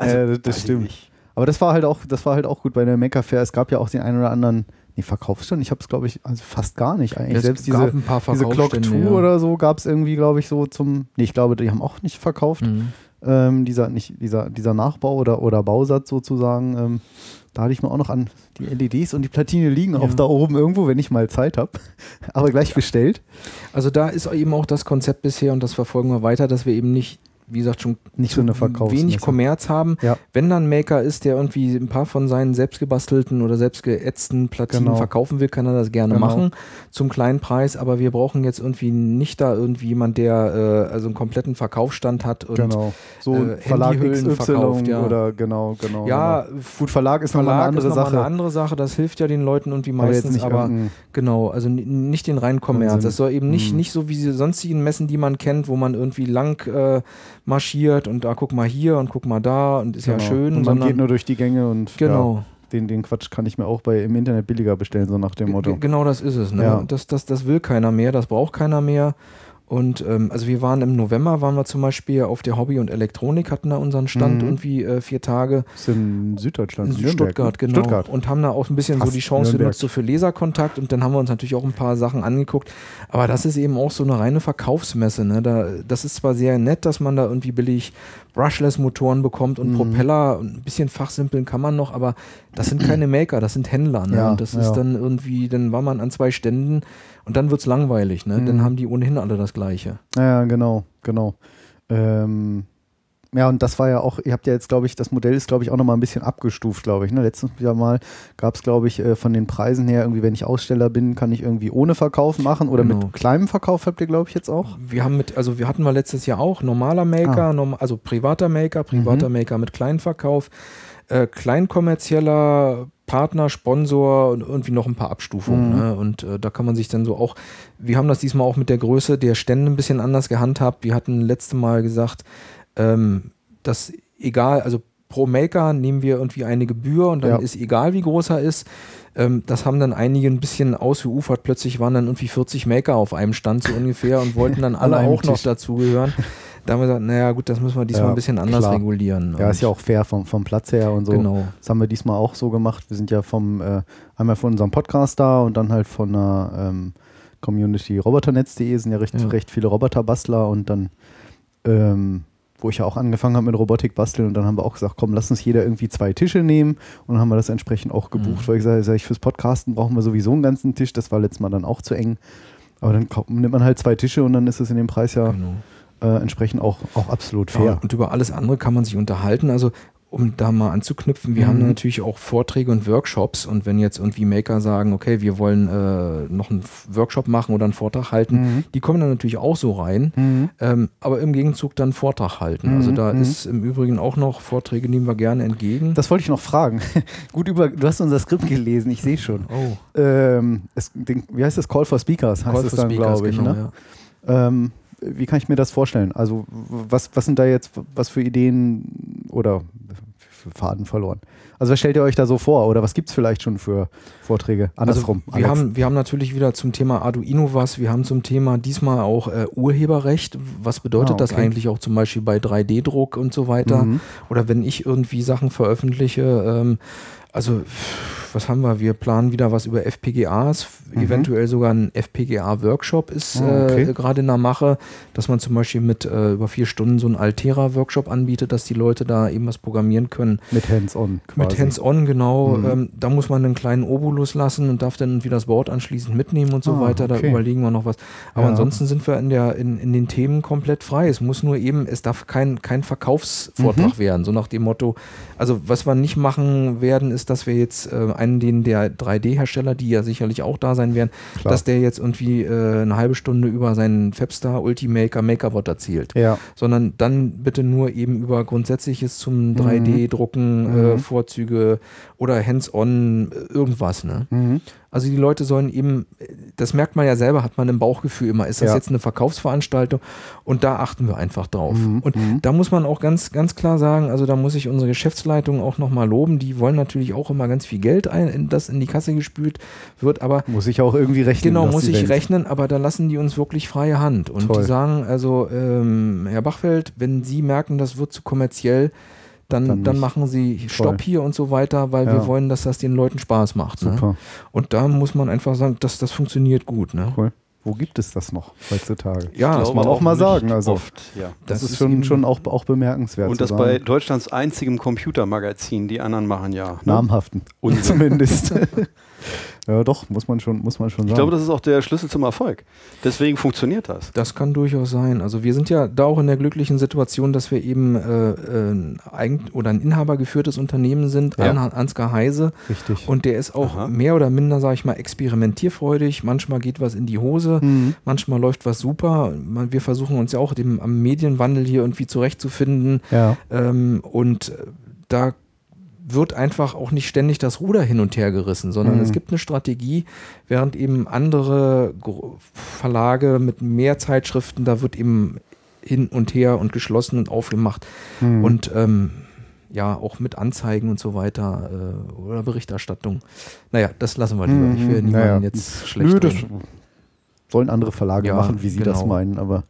Ja, das- das stimmt. nicht. Aber das war halt auch, das war halt auch gut bei der Maker Fair. Es gab ja auch den einen oder anderen, nee, Verkaufsstand. Ich habe es, glaube ich, also fast gar nicht eigentlich. Es Selbst diese, diese Clock Verkaufsstände, 2 ja. oder so gab es irgendwie, glaube ich, so zum. Nee, ich glaube, die haben auch nicht verkauft. Mhm. Ähm, dieser, nicht, dieser, dieser Nachbau oder, oder Bausatz sozusagen. Ähm, da hatte ich mir auch noch an die LEDs und die Platine liegen auch Ja. da oben irgendwo, wenn ich mal Zeit habe. Aber gleich bestellt. Also da ist eben auch das Konzept bisher und das verfolgen wir weiter, dass wir eben nicht, wie gesagt, schon Nicht so eine wenig Kommerz haben. Ja. Wenn dann ein Maker ist, der irgendwie ein paar von seinen selbstgebastelten oder selbstgeätzten Platinen Genau. verkaufen will, kann er das gerne Genau. machen zum kleinen Preis. Aber wir brauchen jetzt irgendwie nicht da irgendwie jemand, der äh, also einen kompletten Verkaufsstand hat und genau. So äh, Verlag XY verkauft, ja. oder genau, genau. ja, genau. Gut, Verlag ist nochmal eine Verlag andere ist Sache. eine andere Sache. Das hilft ja den Leuten irgendwie aber meistens, nicht aber irgendein- Genau, also nicht den reinen Kommerz. Das soll eben nicht, Mhm. nicht so wie diese sonstigen Messen, die man kennt, wo man irgendwie lang äh, marschiert und da guck mal hier und guck mal da und ist ja Genau. schön, Und man geht nur durch die Gänge und genau. ja, den, den Quatsch kann ich mir auch bei, im Internet billiger bestellen, so nach dem Motto. G- Genau das ist es. Ne? Ja. Das, das, das will keiner mehr, das braucht keiner mehr. Und ähm, also wir waren im November, waren wir zum Beispiel auf der Hobby und Elektronik, hatten da unseren Stand Mhm. irgendwie äh, vier Tage. Das ist in Süddeutschland. In Nürnberg, Stuttgart, ne? genau. Stuttgart. Und haben da auch ein bisschen so Fast die Chance Nürnberg. genutzt, so für Leserkontakt. Und dann haben wir uns natürlich auch ein paar Sachen angeguckt. Aber das ist eben auch so eine reine Verkaufsmesse. Ne? Da, das ist zwar sehr nett, dass man da irgendwie billig Brushless-Motoren bekommt und Mhm. Propeller. Ein bisschen fachsimpeln kann man noch, aber das sind keine Maker, das sind Händler. Ne? Ja, und das ja. ist dann irgendwie, dann war man an zwei Ständen und dann wird es langweilig. Ne? Dann Mhm. haben die ohnehin alle das Gleiche. Ja, ja, genau, genau. Äh, Ähm, ja, und das war ja auch, ihr habt ja jetzt, glaube ich, das Modell ist, glaube ich, auch nochmal ein bisschen abgestuft, glaube ich. Ne? Letztes Jahr mal gab es, glaube ich, äh, von den Preisen her, irgendwie, wenn ich Aussteller bin, kann ich irgendwie ohne Verkauf machen oder Genau. mit kleinem Verkauf habt ihr, glaube ich, jetzt auch. Wir haben mit, also wir hatten mal letztes Jahr auch normaler Maker, Ah. norm, also privater Maker, privater Maker mit Kleinverkauf, äh, kleinkommerzieller Partner, Sponsor und irgendwie noch ein paar Abstufungen. Mhm. Ne? Und äh, da kann man sich dann so auch, wir haben das diesmal auch mit der Größe der Stände ein bisschen anders gehandhabt. Wir hatten letzte Mal gesagt, ähm, dass egal, also pro Maker nehmen wir irgendwie eine Gebühr und dann Ja. ist egal, wie groß er ist. Ähm, das haben dann einige ein bisschen ausgeufert. Plötzlich waren dann irgendwie 40 Maker auf einem Stand so ungefähr und wollten dann alle auch noch dazugehören. Da haben wir gesagt, naja gut, das müssen wir diesmal Ja, ein bisschen anders klar. regulieren. Ja, ist ja auch fair vom, vom Platz her und so. Genau. Das haben wir diesmal auch so gemacht. Wir sind ja vom, äh, einmal von unserem Podcast da und dann halt von einer ähm, Community roboternetz.de sind ja recht, Ja. recht viele Roboterbastler und dann, ähm, wo ich ja auch angefangen habe mit Robotik basteln und dann haben wir auch gesagt, komm, lass uns jeder irgendwie zwei Tische nehmen und dann haben wir das entsprechend auch gebucht, Mhm. weil ich sage, fürs Podcasten brauchen wir sowieso einen ganzen Tisch, das war letztes Mal dann auch zu eng. Aber dann nimmt man halt zwei Tische und dann ist es in dem Preis ja Genau. Äh, entsprechend auch, auch absolut fair. Ja, und über alles andere kann man sich unterhalten. Also um da mal anzuknüpfen, wir Mhm. haben natürlich auch Vorträge und Workshops und wenn jetzt irgendwie Maker sagen, okay, wir wollen äh, noch einen Workshop machen oder einen Vortrag halten, Mhm. die kommen dann natürlich auch so rein, Mhm. ähm, aber im Gegenzug dann Vortrag halten. Also Mhm, da mhm. ist im Übrigen auch noch Vorträge, nehmen wir gerne entgegen. Das wollte ich noch fragen. Gut über, du hast unser Skript gelesen, ich sehe schon. oh, Ähm, es, den, wie heißt das? Call for Speakers heißt Call es for dann, Speakers, glaube ich. genau, ne? ja. ähm, wie kann ich mir das vorstellen? Also was, was sind da jetzt, was für Ideen oder für Faden verloren? Also was stellt ihr euch da so vor oder was gibt es vielleicht schon für Vorträge? Andersrum. Also wir, Alex. haben, wir haben natürlich wieder zum Thema Arduino was. Wir haben zum Thema diesmal auch äh, Urheberrecht. Was bedeutet Ah, das okay. eigentlich auch zum Beispiel bei 3D-Druck und so weiter? Mhm. Oder wenn ich irgendwie Sachen veröffentliche. Ähm, also, was haben wir? Wir planen wieder was über FPGAs. Mhm. Eventuell sogar ein FPGA-Workshop ist Ah, okay. äh, gerade in der Mache, dass man zum Beispiel mit äh, über vier Stunden so einen Altera-Workshop anbietet, dass die Leute da eben was programmieren können. Mit Hands-on. Mit Hands-on, genau. Mhm. Ähm, da muss man einen kleinen Obolus lassen und darf dann irgendwie das Board anschließend mitnehmen und so Ah, weiter. Da okay. überlegen wir noch was. Aber Ja. ansonsten sind wir in, der, in, in den Themen komplett frei. Es muss nur eben, es darf kein, kein Verkaufsvortrag Mhm. werden. So nach dem Motto, also was wir nicht machen werden, ist, dass wir jetzt äh, einen den der 3D-Hersteller, die ja sicherlich auch da sein werden, Klar. dass der jetzt irgendwie äh, eine halbe Stunde über seinen Fabstar Ultimaker Makerbot erzählt Ja. sondern dann bitte nur eben über Grundsätzliches zum 3D-Drucken, äh, Mhm. Vorzüge oder Hands-on, äh, irgendwas. Ne? Mhm. Also die Leute sollen eben, das merkt man ja selber, hat man im Bauchgefühl immer, ist das Ja. jetzt eine Verkaufsveranstaltung? Und da achten wir einfach drauf. Mhm. Und Mhm. da muss man auch ganz, ganz klar sagen, also da muss ich unsere Geschäftsleitung auch nochmal loben, die wollen natürlich auch immer ganz viel Geld ein, in, das in die Kasse gespült wird, aber Muss ich auch irgendwie rechnen. Genau, muss ich rechnen, aber da lassen die uns wirklich freie Hand. Und Toll. die sagen, also, ähm, Herr Bachfeld, wenn Sie merken, das wird zu kommerziell, dann, Dann dann, machen Sie Stopp hier und so weiter, weil Ja. wir wollen, dass das den Leuten Spaß macht. Ne? Super. Und da muss man einfach sagen, dass das funktioniert gut. Ne? Cool. Wo gibt es das noch heutzutage? Ja, muss Glaube man auch mal nicht sagen, also. Oft, ja. Das, Das ist ist schon, schon auch, auch bemerkenswert. Und das bei sagen. Deutschlands einzigem Computermagazin. Die anderen machen ja. Ne? namhaften. Unsinn. Zumindest. ja, doch, muss man schon, muss man schon Ich sagen. glaube, das ist auch der Schlüssel zum Erfolg. Deswegen funktioniert das. Das kann durchaus sein. Also wir sind ja da auch in der glücklichen Situation, dass wir eben äh, äh, ein oder ein inhabergeführtes Unternehmen sind, Ja. An- Ansgar Heise. Richtig. Und der ist auch Aha. mehr oder minder, sage ich mal, experimentierfreudig. Manchmal geht was in die Hose, Mhm. manchmal läuft was super. Wir versuchen uns ja auch dem, am Medienwandel hier irgendwie zurechtzufinden. Ja. Ähm, und da wird einfach auch nicht ständig das Ruder hin und her gerissen, sondern Mhm. es gibt eine Strategie, während eben andere Verlage mit mehr Zeitschriften, da wird eben hin und her und geschlossen und aufgemacht Mhm. und ähm, ja, auch mit Anzeigen und so weiter äh, oder Berichterstattung. Naja, das lassen wir lieber. Ich will Mhm, niemanden naja. jetzt schlecht Nö, das sollen andere Verlage Ja, machen, wie sie das genau. meinen, aber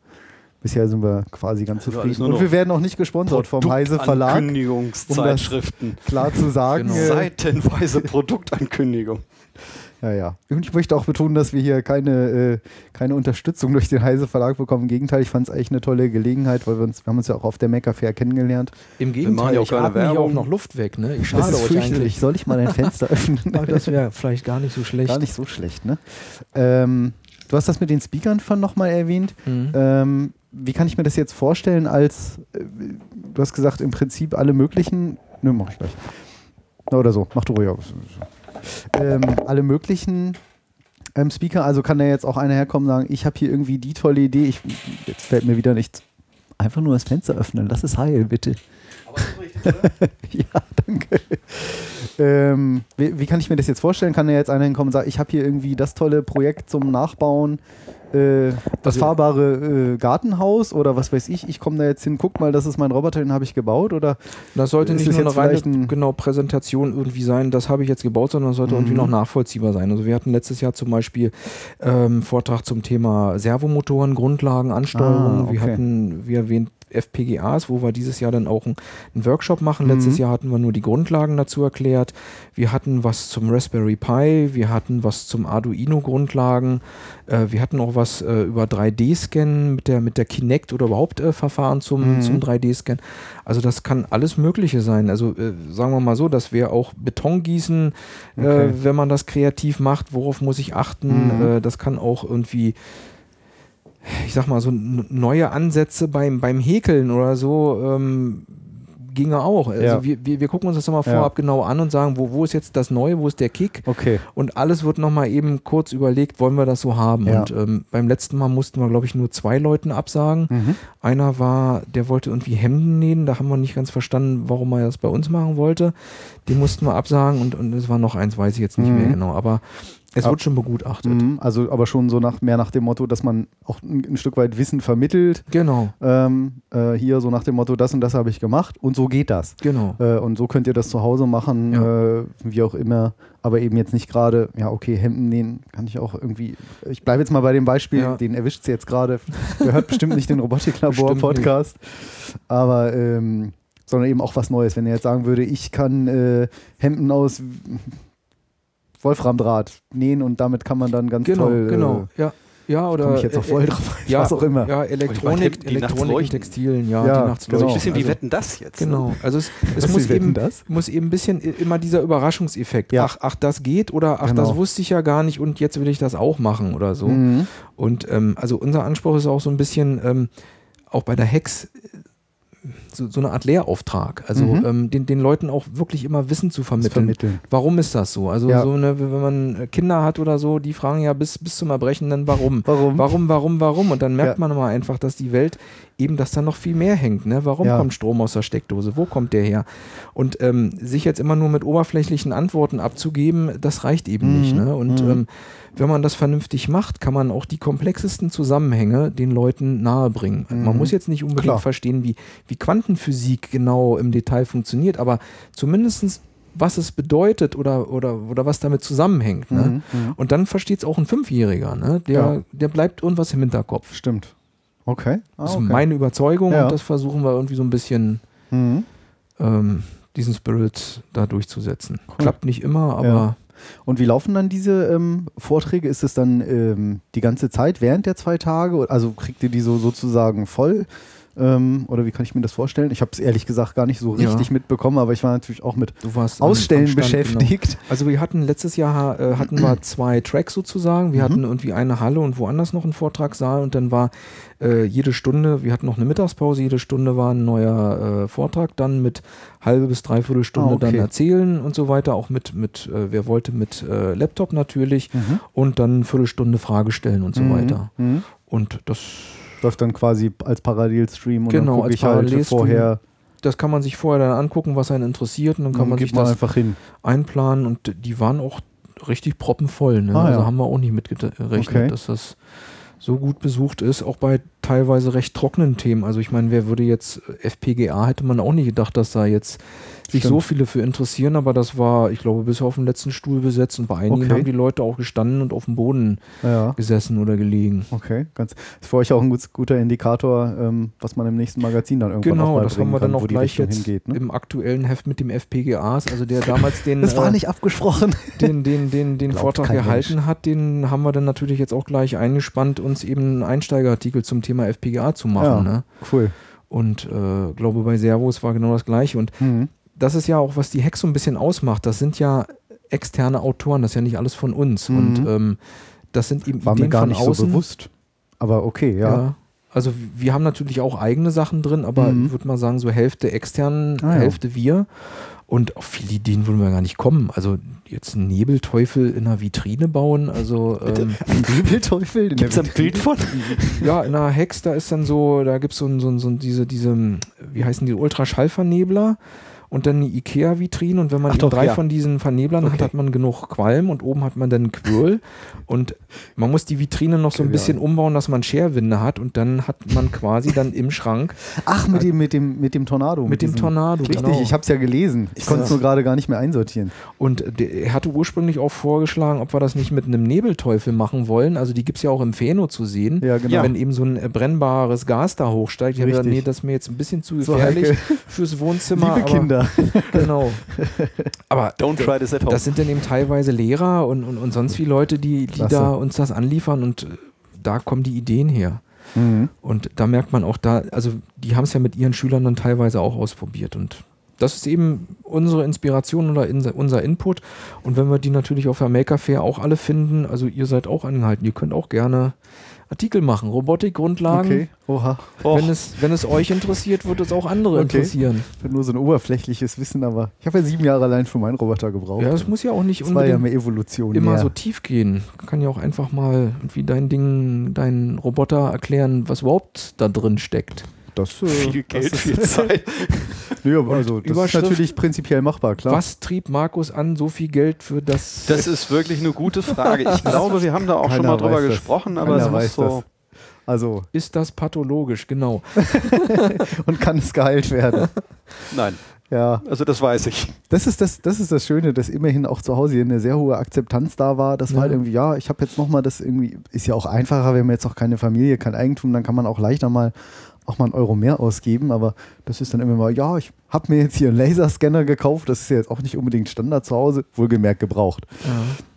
bisher sind wir quasi ganz zufrieden. Und wir werden auch nicht gesponsert vom Heise Verlag, Ankündigungszeitschriften. klar zu sagen. Genau. Seitenweise Produktankündigung. Ja, ja. Und ich möchte auch betonen, dass wir hier keine, äh, keine Unterstützung durch den Heise Verlag bekommen. Im Gegenteil, ich fand es eigentlich eine tolle Gelegenheit, weil wir, uns, wir haben uns ja auch auf der Maker Fair kennengelernt. Im Gegenteil, ja auch ich atme hier auch noch Luft weg. Ne? Ich Das schade ist euch fürchterlich. eigentlich. Soll ich mal ein Fenster öffnen? Aber das wäre vielleicht gar nicht so schlecht. Gar nicht so schlecht, ne? Ähm, du hast das mit den Speakern von nochmal erwähnt. Mhm. Ähm, wie kann ich mir das jetzt vorstellen als, äh, du hast gesagt, im Prinzip alle möglichen, ne, mach ich gleich. Oder so, mach du ruhig. Ähm, alle möglichen ähm, Speaker, also kann da jetzt auch einer herkommen und sagen, ich habe hier irgendwie die tolle Idee, ich, jetzt fällt mir wieder nichts. Einfach nur das Fenster öffnen, das ist heil, bitte. Aber ist richtig, oder? ja, danke. Ähm, wie, wie, kann ich mir das jetzt vorstellen? Kann da jetzt einer hinkommen und sagen, ich habe hier irgendwie das tolle Projekt zum Nachbauen äh, das also, fahrbare äh, Gartenhaus oder was weiß ich, ich komme da jetzt hin, guck mal, das ist mein Roboter, den habe ich gebaut oder das sollte nicht nur eine reine ein genau, Präsentation irgendwie sein, das habe ich jetzt gebaut, sondern das sollte mhm. irgendwie noch nachvollziehbar sein. Also wir hatten letztes Jahr zum Beispiel ähm, Vortrag zum Thema Servomotoren, Grundlagen, Ansteuerung. Ah, okay. Wir hatten, wie erwähnt, FPGAs, wo wir dieses Jahr dann auch einen, Workshop machen. Mhm. Letztes Jahr hatten wir nur die Grundlagen dazu erklärt. Wir hatten was zum Raspberry Pi, wir hatten was zum Arduino-Grundlagen, äh, wir hatten auch was äh, über 3D-Scan mit der, mit der Kinect oder überhaupt äh, Verfahren zum, mhm. zum 3D-Scan. Also das kann alles Mögliche sein. Also äh, sagen wir mal so, dass wir auch Beton gießen, äh, okay. wenn man das kreativ macht. Worauf muss ich achten? Mhm. Äh, das kann auch irgendwie ich sag mal, so neue Ansätze beim, beim Häkeln oder so ähm, ginge auch. Also ja. wir, wir, wir, gucken uns das nochmal vorab ja. genau an und sagen, wo, wo ist jetzt das Neue, wo ist der Kick? Okay. Und alles wird nochmal eben kurz überlegt, wollen wir das so haben? Ja. Und ähm, beim letzten Mal mussten wir, glaube ich, nur zwei Leuten absagen. Mhm. Einer war, der wollte irgendwie Hemden nähen, da haben wir nicht ganz verstanden, warum er das bei uns machen wollte. Den mussten wir absagen und, und es war noch eins, weiß ich jetzt nicht mhm. mehr genau. Aber es wird schon begutachtet. Mhm, also aber schon so nach mehr nach dem Motto, dass man auch ein, ein Stück weit Wissen vermittelt. Genau. Ähm, äh, hier so nach dem Motto, das und das habe ich gemacht und so geht das. Genau. Äh, und so könnt ihr das zu Hause machen, ja. äh, wie auch immer. Aber eben jetzt nicht gerade, ja okay, Hemden nähen kann ich auch irgendwie. Ich bleibe jetzt mal bei dem Beispiel, ja. den erwischt sie jetzt gerade. Gehört bestimmt nicht den Robotiklabor-Podcast. Aber ähm, sondern eben auch was Neues. Wenn er jetzt sagen würde, ich kann äh, Hemden aus Wolframdraht nähen und damit kann man dann ganz genau, toll. Genau, äh, ja. Ja, oder. Komm ich jetzt noch voll äh, drauf, ja, was auch immer. Ja, Elektronik, die Elektronik Textilien, ja, ja die nachts genau. Ein bisschen wie also, wetten das jetzt. Genau. Ne? Also es, es muss, eben, das? muss eben ein bisschen immer dieser Überraschungseffekt. Ja. Ach, ach, das geht oder ach, genau. das wusste ich ja gar nicht und jetzt will ich das auch machen oder so. Mhm. Und ähm, also unser Anspruch ist auch so ein bisschen, ähm, auch bei der Hex so, so eine Art Lehrauftrag. Also mhm. ähm, den, den Leuten auch wirklich immer Wissen zu vermitteln. vermitteln. Warum ist das so? Also ja. so eine, wenn man Kinder hat oder so, die fragen ja bis, bis zum Erbrechen dann warum. Warum? Warum, warum, warum? Und dann merkt ja. man immer einfach, dass die Welt eben, dass da noch viel mehr hängt. Ne? Warum ja. kommt Strom aus der Steckdose? Wo kommt der her? Und ähm, sich jetzt immer nur mit oberflächlichen Antworten abzugeben, das reicht eben mhm. nicht. Ne? Und mhm. ähm, wenn man das vernünftig macht, kann man auch die komplexesten Zusammenhänge den Leuten nahebringen. Mhm. Man muss jetzt nicht unbedingt Klar. verstehen, wie, wie Quantenphysik genau im Detail funktioniert, aber zumindestens was es bedeutet oder, oder, oder was damit zusammenhängt. Ne? Mhm, mhm. Und dann versteht es auch ein Fünfjähriger. Ne? Der, ja. der bleibt irgendwas im Hinterkopf. Stimmt. Okay. Ah, das ist meine Überzeugung ja. und das versuchen wir irgendwie so ein bisschen mhm. ähm, diesen Spirit da durchzusetzen. Cool. Klappt nicht immer, aber ja. Und wie laufen dann diese ähm, Vorträge? Ist es dann ähm, die ganze Zeit während der zwei Tage? Also kriegt ihr die so sozusagen voll? Ähm, oder wie kann ich mir das vorstellen? Ich habe es ehrlich gesagt gar nicht so richtig ja. mitbekommen, aber ich war natürlich auch mit Ausstellen Stand, beschäftigt. Genau. Also wir hatten letztes Jahr äh, hatten wir zwei Tracks sozusagen. Wir mhm. hatten irgendwie eine Halle und woanders noch einen Vortragssaal und dann war äh, jede Stunde, wir hatten noch eine Mittagspause, jede Stunde war ein neuer äh, Vortrag dann mit halbe bis dreiviertel Stunde ah, okay. dann erzählen und so weiter, auch mit, mit äh, wer wollte, mit äh, Laptop natürlich mhm. und dann eine Viertelstunde Frage stellen und so mhm. weiter. Mhm. Und das läuft dann quasi als Parallelstream und genau, dann gucke ich halt vorher. Das kann man sich vorher dann angucken, was einen interessiert und dann kann und man sich das einfach hin. einplanen und die waren auch richtig proppenvoll. Ne? Ah, also ja. haben wir auch nicht mitgerechnet, okay. dass das so gut besucht ist, auch bei teilweise recht trockenen Themen. Also ich meine, wer würde jetzt FPGA hätte man auch nicht gedacht, dass da jetzt sich Stimmt. so viele für interessieren, aber das war, ich glaube, bis auf den letzten Stuhl besetzt und bei einigen okay. haben die Leute auch gestanden und auf dem Boden ja. gesessen oder gelegen. Okay, ganz. Das ist für euch auch ein gut, guter Indikator, ähm, was man im nächsten Magazin dann irgendwann Genau, das haben wir dann auch gleich jetzt hingeht, ne? im aktuellen Heft mit dem FPGAs, also der damals den. das war äh, nicht abgesprochen. Den, den, den, den Vortrag gehalten Mensch. hat, den haben wir dann natürlich jetzt auch gleich eingespannt, uns eben einen Einsteigerartikel zum Thema FPGA zu machen. Ja, ne? Cool. Und äh, glaube bei Servos war genau das gleiche. Und mhm das ist ja auch, was die Hex so ein bisschen ausmacht. Das sind ja externe Autoren, das ist ja nicht alles von uns. Mhm. Und ähm, das sind eben War mir Ideen gar von nicht außen. so bewusst. Aber okay, ja. Ja. Also wir haben natürlich auch eigene Sachen drin, aber Mhm. ich würde mal sagen, so Hälfte extern, Ah, ja. Hälfte wir. Und auf viele Ideen würden wir gar nicht kommen. Also jetzt einen Nebelteufel in einer Vitrine bauen, also ähm, Ein Nebelteufel? in Gibt es der ein Bild von? ja, in einer Hex, da ist dann so, da gibt es so, ein- so, so diese, diese, wie heißen die, Ultraschallvernebler und dann eine Ikea-Vitrine und wenn man doch, drei ja. von diesen Verneblern hat, Okay. hat man genug Qualm und oben hat man dann Quirl und man muss die Vitrine noch so ein bisschen umbauen, dass man Scherwinde hat und dann hat man quasi dann im Schrank Ach, mit dem, mit dem, mit dem Tornado. mit dem diesem- Tornado. Richtig, genau. ich habe es ja gelesen. Ich konnte es nur gerade gar nicht mehr einsortieren. Und er hatte ursprünglich auch vorgeschlagen, ob wir das nicht mit einem Nebelteufel machen wollen. Also die gibt es ja auch im Pheno zu sehen. Ja, genau. Wenn eben so ein äh, brennbares Gas da hochsteigt. Ich habe gesagt, Richtig. nee, das ist mir jetzt ein bisschen zu So gefährlich heikel. fürs Wohnzimmer. Liebe aber, Genau. Aber Don't try this at home. das sind dann eben teilweise Lehrer und, und, und sonst wie Leute, die, die Klasse. da uns das anliefern und äh, da kommen die Ideen her. Mhm. Und da merkt man auch da, also die haben es ja mit ihren Schülern dann teilweise auch ausprobiert und das ist eben unsere Inspiration oder in, unser Input. Und wenn wir die natürlich auf der Maker Fair auch alle finden, also ihr seid auch angehalten, ihr könnt auch gerne Artikel machen, Robotikgrundlagen. Okay, oha. Wenn es, wenn es euch interessiert, wird es auch andere Okay. interessieren. Nur so ein oberflächliches Wissen, aber ich habe ja sieben Jahre allein für meinen Roboter gebraucht. Ja, es muss ja auch nicht das war ja unbedingt Evolution. immer mehr. so tief gehen. Kann ja auch einfach mal irgendwie dein Ding, dein Roboter erklären, was überhaupt da drin steckt. Das, äh, viel das Geld, ist- viel Zeit. Nö, aber also, das ist natürlich prinzipiell machbar, klar. Was trieb Markus an, so viel Geld für das? Das ist wirklich eine gute Frage. Ich glaube, wir haben da auch schon Keiner mal drüber das. gesprochen, aber Keiner es muss so. Also, ist das pathologisch, genau. und kann es geheilt werden. Nein, Ja, also das weiß ich. das ist das, das ist das Schöne, dass immerhin auch zu Hause hier eine sehr hohe Akzeptanz da war. Das war Ja. halt irgendwie, ja, ich habe jetzt nochmal das irgendwie, ist ja auch einfacher, wenn man jetzt auch keine Familie, kein Eigentum, dann kann man auch leichter mal auch mal einen Euro mehr ausgeben, aber das ist dann immer mal, ja, ich habe mir jetzt hier einen Laserscanner gekauft, das ist ja jetzt auch nicht unbedingt Standard zu Hause, wohlgemerkt gebraucht.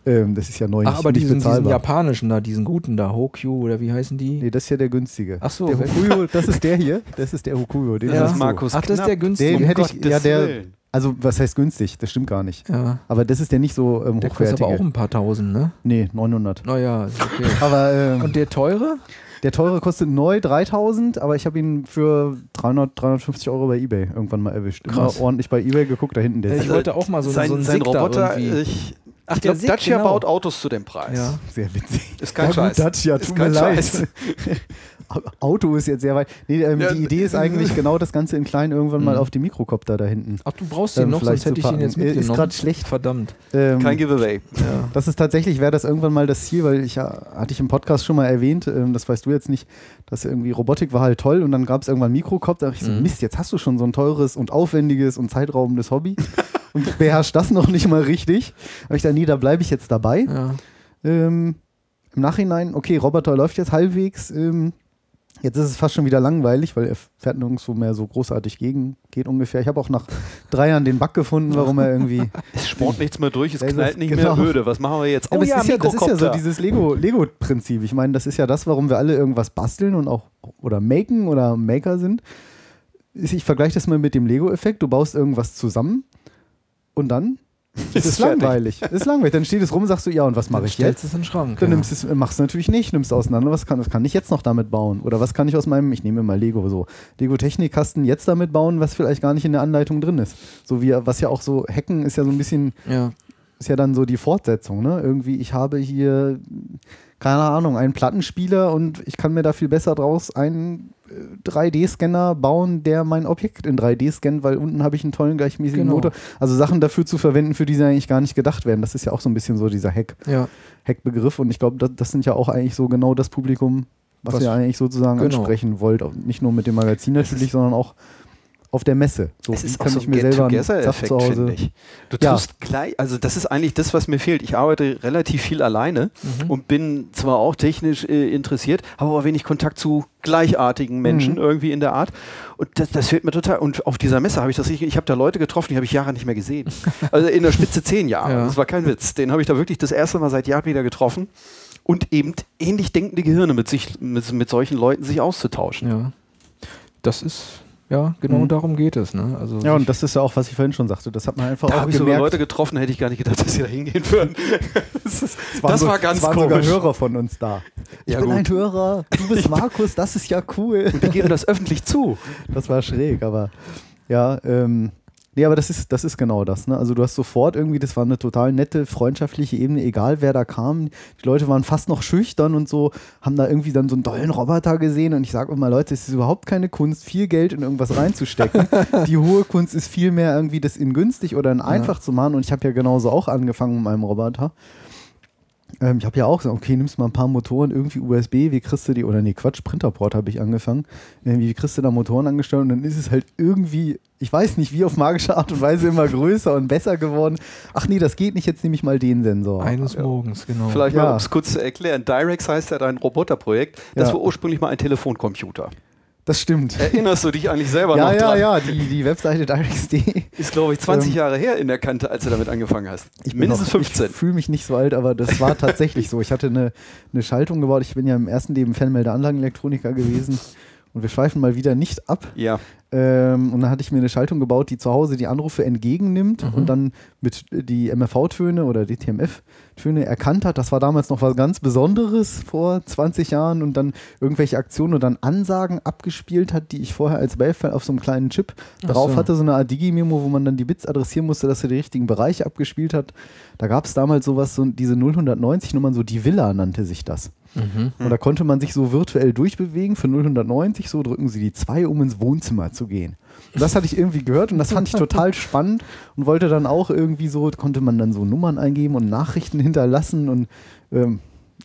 Ähm, das ist ja neu Ach, nicht, aber nicht diesen, diesen japanischen da, diesen guten da, Hokyu oder wie heißen die? Nee, das ist ja der günstige. Ach so, der Hokuyo, das ist der hier, das ist der Hokuyo. Den Das Ja. hast ist. Markus Ach, das ist der günstige. Den hätte ich, ja, der, also was heißt günstig? Das stimmt gar nicht. Ja. Aber das ist der nicht so ähm, Der kostet aber auch ein paar tausend, ne? nee, 900. Naja, ist okay. Aber ähm, Und der teure? Der teure kostet neu 3000, aber ich habe ihn für 300, 350 Euro bei Ebay irgendwann mal erwischt. Krass. Immer ordentlich bei Ebay geguckt, da hinten der Ich wollte auch mal so, sein, so einen sein Roboter, ich, Ach, ich der glaube, Dacia genau. baut Autos zu dem Preis. Ja. sehr witzig. Ist kein ja, Scheiß. Gut, Dacia, Ist tut mir leid. Auto ist jetzt sehr weit. Nee, ähm, Ja, die Idee ist eigentlich genau das Ganze in klein irgendwann mal Mhm. auf die Mikrokopter da hinten. Ach, du brauchst den Ähm, noch, sonst hätte ich ihn jetzt. Äh, ist mitgenommen. grad schlecht. Verdammt. Ähm, Kein Giveaway. Ja. Das ist tatsächlich, wäre das irgendwann mal das Ziel, weil ich ja, hatte ich im Podcast schon mal erwähnt, ähm, das weißt du jetzt nicht, dass irgendwie Robotik war halt toll und dann gab es irgendwann Mikrokop, da dachte ich so, Mhm. Mist, jetzt hast du schon so ein teures und aufwendiges und zeitraubendes Hobby und beherrschst das noch nicht mal richtig. Aber ich dachte, nee, da bleibe ich jetzt dabei. Ja. Ähm, Im Nachhinein, okay, Roboter läuft jetzt halbwegs. Ähm, jetzt ist es fast schon wieder langweilig, weil er fährt nirgendwo mehr so großartig gegen, geht ungefähr. Ich habe auch nach drei Jahren den Bug gefunden, warum er irgendwie Es spornt nichts mehr durch, es Ja, knallt nicht genau. mehr öde. Was machen wir jetzt? Ja, aber es ist ja, das ist ja so dieses Lego- Lego-Prinzip. ich meine, das ist ja das, warum wir alle irgendwas basteln und auch oder maken oder Maker sind. Ich vergleiche das mal mit dem Lego-Effekt. Du baust irgendwas zusammen und dann ist es langweilig. ist langweilig. Dann steht es rum, sagst du, ja, und was mache ich stellst jetzt? es in den Schrank. Dann ja. nimmst es, machst du natürlich nicht, nimmst auseinander. Was kann, was kann ich jetzt noch damit bauen? Oder was kann ich aus meinem, ich nehme mal Lego so, Lego-Technikkasten jetzt damit bauen, was vielleicht gar nicht in der Anleitung drin ist. So wie, was ja auch so, Hacken ist ja so ein bisschen ja. ist ja dann so die Fortsetzung, ne? Irgendwie, ich habe hier, keine Ahnung, einen Plattenspieler und ich kann mir da viel besser draus einen 3D-Scanner bauen, der mein Objekt in 3D scannt, weil unten habe ich einen tollen gleichmäßigen Genau. Motor. Also Sachen dafür zu verwenden, für die sie eigentlich gar nicht gedacht werden. Das ist ja auch so ein bisschen so dieser Hack, ja. Hack-Begriff und ich glaube, das, das sind ja auch eigentlich so genau das Publikum, was, Was- ihr eigentlich sozusagen genau. ansprechen wollt. Nicht nur mit dem Magazin natürlich, sondern auch auf der Messe. So, es ist auch kann so ich ein mir selber Hause finde ich. Du Ja. tust gleich, also das ist eigentlich das, was mir fehlt. Ich arbeite relativ viel alleine Mhm. und bin zwar auch technisch äh, interessiert, habe aber wenig Kontakt zu gleichartigen Menschen Mhm. irgendwie in der Art. Und das, das fehlt mir total. Und auf dieser Messe habe ich das, ich, ich habe da Leute getroffen, die habe ich Jahre nicht mehr gesehen. Also in der Spitze zehn Jahre. Ja. Das war kein Witz. Den habe ich da wirklich das erste Mal seit Jahren wieder getroffen. Und eben ähnlich denkende Gehirne mit sich, mit, mit solchen Leuten sich auszutauschen. Ja. Das ist, Ja, genau mhm. darum geht es. Ne? Also ja, und das ist ja auch, was ich vorhin schon sagte. Das hat man einfach da auch habe ich sogar Leute getroffen, hätte ich gar nicht gedacht, dass sie da hingehen würden. das, ist, das war ganz es waren komisch. sogar Hörer von uns da. Ich ja, bin gut. ein Hörer, du bist Markus, das ist ja cool. Und die geben das öffentlich zu. Das war schräg, aber ja, ähm, Nee, aber das ist, das ist genau das. Ne? Also du hast sofort irgendwie, das war eine total nette, freundschaftliche Ebene, egal wer da kam. Die Leute waren fast noch schüchtern und so, haben da irgendwie dann so einen tollen Roboter gesehen und ich sage immer, Leute, es ist überhaupt keine Kunst, viel Geld in irgendwas reinzustecken. die hohe Kunst ist vielmehr irgendwie das in günstig oder in einfach ja. zu machen und ich habe ja genauso auch angefangen mit meinem Roboter. Ähm, ich habe ja auch gesagt, okay, nimmst mal ein paar Motoren, irgendwie USB, wie kriegst du die, oder nee, Quatsch, Printerport habe ich angefangen. Irgendwie, wie kriegst du da Motoren angestellt und dann ist es halt irgendwie, ich weiß nicht, wie auf magische Art und Weise immer größer und besser geworden. Ach nee, das geht nicht, jetzt nehme ich mal den Sensor. Eines ja. Morgens, genau. Vielleicht ja. mal, um es kurz zu erklären, Direx heißt ja dein Roboterprojekt, das ja. war ursprünglich mal ein Telefoncomputer. Das stimmt. Erinnerst du dich eigentlich selber ja, noch ja, dran? Ja, ja, die, die Webseite DirectD. Ist, glaube ich, 20 ähm, Jahre her in der Kante, als du damit angefangen hast. Ich Mindestens noch, 15. Ich fühle mich nicht so alt, aber das war tatsächlich so. Ich hatte eine, eine Schaltung gebaut. Ich bin ja im ersten Leben Fernmeldeanlagenelektroniker gewesen. Und wir schweifen mal wieder nicht ab. Ja. Ähm, und dann hatte ich mir eine Schaltung gebaut, die zu Hause die Anrufe entgegennimmt mhm. und dann mit die MFV-Töne oder die TMF-Töne erkannt hat. Das war damals noch was ganz Besonderes vor 20 Jahren und dann irgendwelche Aktionen und dann Ansagen abgespielt hat, die ich vorher als Wavefile auf so einem kleinen Chip Ach drauf so. hatte, so eine Art Digi-Memo, wo man dann die Bits adressieren musste, dass er die richtigen Bereiche abgespielt hat. Da gab es damals sowas, so diese 090-Nummern, so die Villa nannte sich das. Mhm. Und da konnte man sich so virtuell durchbewegen für 090, so drücken sie die 2, um ins Wohnzimmer zu gehen. Und das hatte ich irgendwie gehört und das fand ich total spannend und wollte dann auch irgendwie so, konnte man dann so Nummern eingeben und Nachrichten hinterlassen und ähm,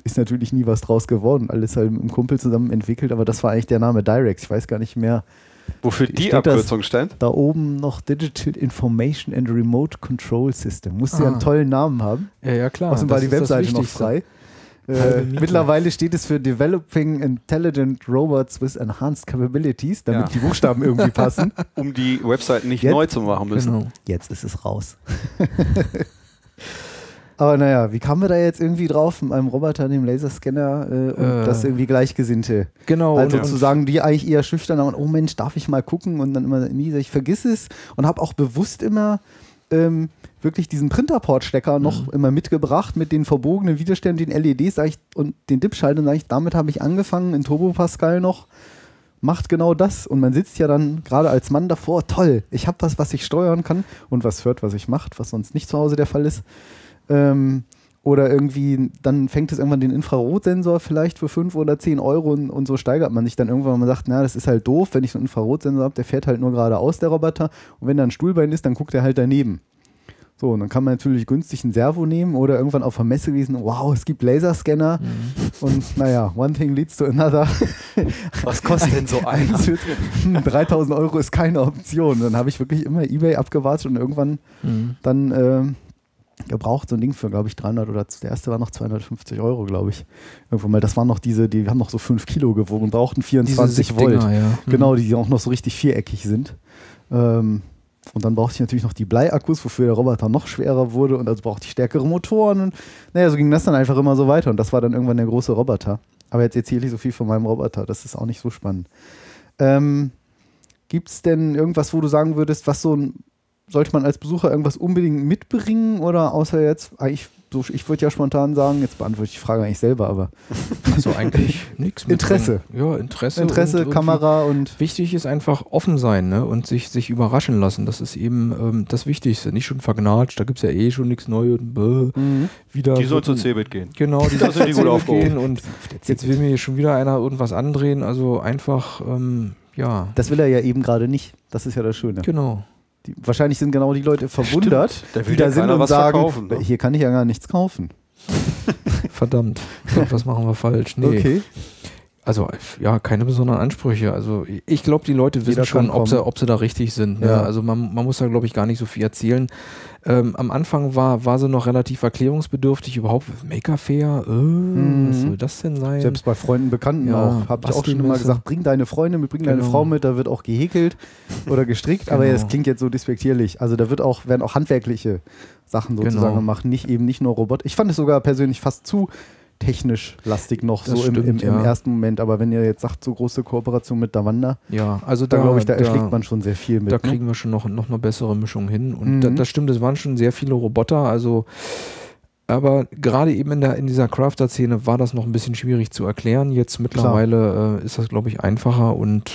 ist natürlich nie was draus geworden. Alles halt mit dem Kumpel zusammen entwickelt, aber das war eigentlich der Name Direx. Ich weiß gar nicht mehr. Wofür die Abkürzung stand? Da oben noch Digital Information and Remote Control System. Musste ah. ja einen tollen Namen haben. Ja, ja, klar. Außerdem war die Webseite noch frei. Äh, mittlerweile steht es für Developing Intelligent Robots with Enhanced Capabilities, damit ja. die Buchstaben irgendwie passen. Um die Website nicht Jetzt, neu zu machen müssen. Genau. Jetzt ist es raus. Aber naja, wie kamen wir da jetzt irgendwie drauf mit einem Roboter, dem Laserscanner äh, und äh, das irgendwie Gleichgesinnte? Genau. Also zu sagen, die eigentlich eher schüchtern und oh Mensch, darf ich mal gucken und dann immer nie, ich vergiss es und habe auch bewusst immer ähm, wirklich diesen Printerport-Stecker noch mhm. immer mitgebracht mit den verbogenen Widerständen, den LEDs ich, und den Dip-Schaltern. Damit habe ich angefangen in Turbo Pascal noch. Macht genau das. Und man sitzt ja dann gerade als Mann davor, toll, ich habe was, was ich steuern kann und was hört, was ich macht, was sonst nicht zu Hause der Fall ist. Ähm, oder irgendwie, dann fängt es irgendwann den Infrarotsensor vielleicht für 5 oder 10 Euro und, und, so steigert man sich dann irgendwann, man sagt, na, das ist halt doof, wenn ich so einen Infrarotsensor habe, der fährt halt nur geradeaus, der Roboter. Und wenn da ein Stuhlbein ist, dann guckt er halt daneben. So, und dann kann man natürlich günstig ein Servo nehmen oder irgendwann auf der Messe lesen, wow, es gibt Laserscanner. Mhm. Und naja, one thing leads to another. Was kostet denn so einer? 3000 Euro ist keine Option. Dann habe ich wirklich immer Ebay abgewartet und irgendwann mhm. dann äh, gebraucht so ein Ding für, glaube ich, 300 oder der erste war noch 250 Euro, glaube ich. Irgendwann mal, das waren noch diese, die haben noch so 5 Kilo gewogen, brauchten 24 Volt. Ja. Mhm. Genau, die auch noch so richtig viereckig sind. Ähm, und dann brauchte ich natürlich noch die Bleiakkus, wofür der Roboter noch schwerer wurde und also brauchte ich stärkere Motoren. Und naja, so ging das dann einfach immer so weiter. Und das war dann irgendwann der große Roboter. Aber jetzt erzähle ich so viel von meinem Roboter, das ist auch nicht so spannend. Ähm, Gibt es denn irgendwas, wo du sagen würdest, was so ein sollte man als Besucher irgendwas unbedingt mitbringen oder außer jetzt, eigentlich, so, ich würde ja spontan sagen, jetzt beantworte ich die Frage eigentlich selber, aber. Also eigentlich nichts. Interesse. Ja, Interesse. Interesse, und Kamera und. Wichtig ist einfach offen sein ne? und sich, sich überraschen lassen. Das ist eben ähm, das Wichtigste. Nicht schon vergnatscht, da gibt es ja eh schon nichts Neues. Mhm. Wieder die soll zu Cebit gehen. Genau, die soll zu Cebit gehen und jetzt will mir hier schon wieder einer irgendwas andrehen. Also einfach, ähm, ja. Das will er ja eben gerade nicht. Das ist ja das Schöne. Genau. Die, wahrscheinlich sind genau die Leute verwundert, die da sind und sagen, verkaufen, ne? hier kann ich ja gar nichts kaufen. Verdammt, was machen wir falsch? Nee. Okay. Also ja, keine besonderen Ansprüche. Also ich glaube, die Leute wissen Jeder schon, ob sie, ob sie da richtig sind. Ne? Ja. Also man, man muss da, glaube ich, gar nicht so viel erzählen. Ähm, am Anfang war, war sie noch relativ erklärungsbedürftig. Überhaupt Maker Fair, äh, mhm. was soll das denn sein? Selbst bei Freunden, Bekannten ja, auch. Habe ich auch schon immer gesagt, bring deine Freunde mit, bring genau. deine Frau mit, da wird auch gehäkelt oder gestrickt. genau. Aber es klingt jetzt so despektierlich. Also da wird auch, werden auch handwerkliche Sachen sozusagen genau. gemacht, nicht eben nicht nur Roboter. Ich fand es sogar persönlich fast zu technisch lastig noch, Das so im, stimmt, im, im ja. ersten Moment. Aber wenn ihr jetzt sagt, so große Kooperation mit Davanda, Ja, also da da glaube ich, da erschlägt man schon sehr viel mit. Da ne? kriegen wir schon noch, noch eine bessere Mischung hin. Und Mhm. da, das stimmt, es waren schon sehr viele Roboter. Also, aber gerade eben in, der, in dieser Crafter-Szene war das noch ein bisschen schwierig zu erklären. Jetzt mittlerweile äh, ist das, glaube ich, einfacher und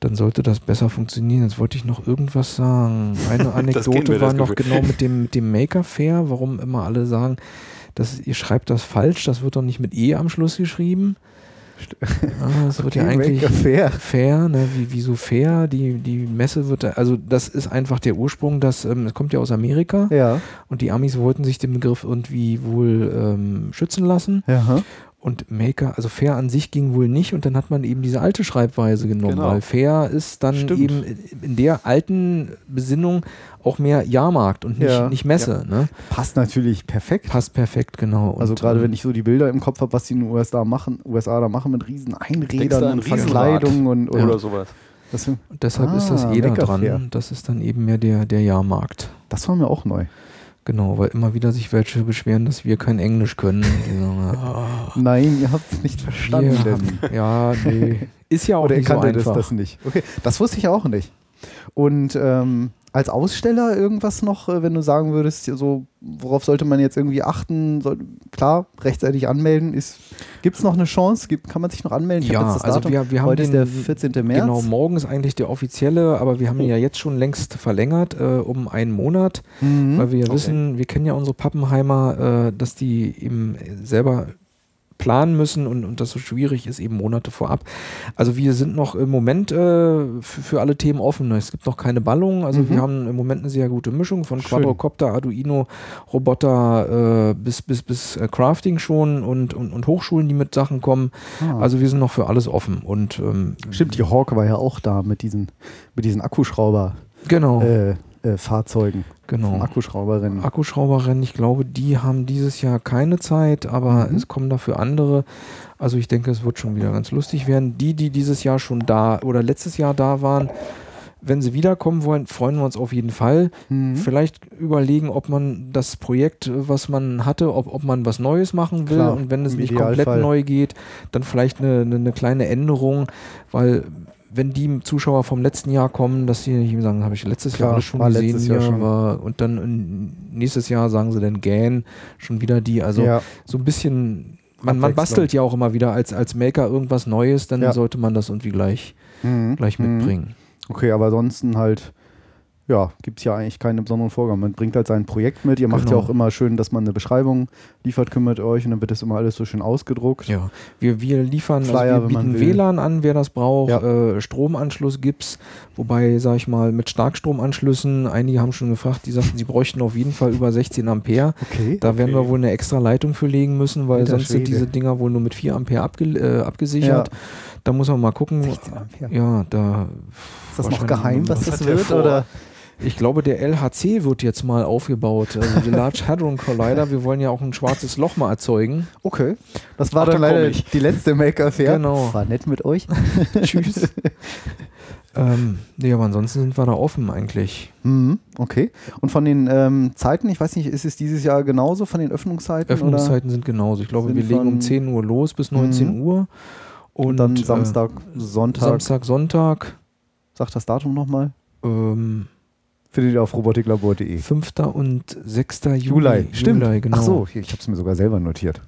dann sollte das besser funktionieren. Jetzt wollte ich noch irgendwas sagen. Eine Anekdote war noch genau mit dem, mit dem Maker Fair, warum immer alle sagen, dass ihr schreibt das falsch, das wird doch nicht mit E am Schluss geschrieben. Ah, das wird ja Okay, eigentlich Fair. fair, ne? Wie, wieso fair? Die, die Messe wird, da, also das ist einfach der Ursprung, das, ähm, das kommt ja aus Amerika Ja, und die Amis wollten sich den Begriff irgendwie wohl ähm, schützen lassen ja. Und Maker, also fair an sich ging wohl nicht und dann hat man eben diese alte Schreibweise genommen, Genau. weil fair ist dann Stimmt. eben in der alten Besinnung auch mehr Jahrmarkt und nicht, Ja. nicht Messe, ne? Passt natürlich perfekt. Passt perfekt, genau. Und, Also gerade ähm, wenn ich so die Bilder im Kopf habe, was die in den USA machen, USA da machen mit riesen Einrädern und Verkleidung und, und Oder sowas. das, Und deshalb ist das Ah, eh da Maker dran. Fair. Das ist dann eben mehr der, der Jahrmarkt. das war mir auch neu. Genau, weil immer wieder sich welche beschweren, dass wir kein Englisch können. Sagen, Nein, ihr habt es nicht verstanden. haben, ja, nee. Ist ja auch Oder ihr nicht so kanntet das, einfach. das nicht. Okay, das wusste ich auch nicht. Und ähm, als Aussteller irgendwas noch, äh, wenn du sagen würdest, so, worauf sollte man jetzt irgendwie achten? Soll, klar, rechtzeitig anmelden. Gibt es noch eine Chance? Gibt, kann man sich noch anmelden? Ich hab Ja, jetzt das also Datum. wir, wir haben Heute den, ist der 14. März. Genau, morgen ist eigentlich der offizielle, aber wir haben ihn ja jetzt schon längst verlängert äh, um einen Monat, Mhm. weil wir ja Okay. wissen, wir kennen ja unsere Pappenheimer, äh, dass die eben selber planen müssen und, und das so schwierig ist, eben Monate vorab. Also wir sind noch im Moment äh, für, für alle Themen offen. Es gibt noch keine Ballungen. Also Mhm. wir haben im Moment eine sehr gute Mischung von Schön. Quadrocopter, Arduino, Roboter äh, bis, bis, bis äh, Crafting schon und, und, und Hochschulen, die mit Sachen kommen. Ah. Also wir sind noch für alles offen. Und ähm, Stimmt, die Hawk war ja auch da mit diesen, mit diesen Akkuschrauber genau, äh, Fahrzeugen. genau. Akkuschrauberrennen. Akkuschrauberrennen, ich glaube, die haben dieses Jahr keine Zeit, aber Mhm. es kommen dafür andere. Also ich denke, es wird schon wieder ganz lustig werden. Die, die dieses Jahr schon da oder letztes Jahr da waren, wenn sie wiederkommen wollen, freuen wir uns auf jeden Fall. Mhm. Vielleicht überlegen, ob man das Projekt, was man hatte, ob, ob man was Neues machen will. Klar, und wenn es nicht Idealfall. komplett neu geht, dann vielleicht eine, eine, eine kleine Änderung, weil wenn die Zuschauer vom letzten Jahr kommen, dass sie nicht sagen, habe ich letztes Klar, Jahr schon gesehen Jahr schon. war, und dann nächstes Jahr sagen sie dann gähn, schon wieder die, also ja, so ein bisschen, man, man bastelt ja auch immer wieder als, als Maker irgendwas Neues, dann Ja. sollte man das irgendwie gleich, Mhm. gleich Mhm. mitbringen. Okay, aber ansonsten halt, ja, gibt es ja eigentlich keine besonderen Vorgaben. Man bringt halt sein Projekt mit. Ihr macht Genau. ja auch immer schön, dass man eine Beschreibung liefert, kümmert euch und dann wird das immer alles so schön ausgedruckt. Ja, wir, wir liefern, Flyer, also wir bieten. WLAN an, wer das braucht, Ja. äh, Stromanschluss gibt's, wobei, sag ich mal, mit Starkstromanschlüssen, einige haben schon gefragt, die sagten, sie bräuchten auf jeden Fall über 16 Ampere. Okay. Da werden wir wohl eine extra Leitung für legen müssen, weil sonst sind Schwede. diese Dinger wohl nur mit 4 Ampere abge äh, abgesichert. Da muss man mal gucken. 16 Ampere. Ja, da. Ist das noch geheim, was das wird? Oder? Ich glaube, der LHC wird jetzt mal aufgebaut. Also der Large Hadron Collider. Wir wollen ja auch ein schwarzes Loch mal erzeugen. Okay. Das war Ach, dann da leider die letzte Maker-Fair. Genau. War nett mit euch. Tschüss. ähm, nee, aber ansonsten sind wir da offen eigentlich. Mhm, okay. Und von den ähm, Zeiten, ich weiß nicht, ist es dieses Jahr genauso von den Öffnungszeiten? Öffnungszeiten sind genauso. Ich glaube, wir legen um von- 10 Uhr los bis 19 Mhm. Uhr. Oder? Und, Und dann äh, Samstag, Sonntag. Samstag, Sonntag. Sag das Datum nochmal. Ähm, Findet ihr auf robotiklabor.de. 5. und 6. Juli. Juli, stimmt. Juli, genau. Ach so, hier, ich habe es mir sogar selber notiert.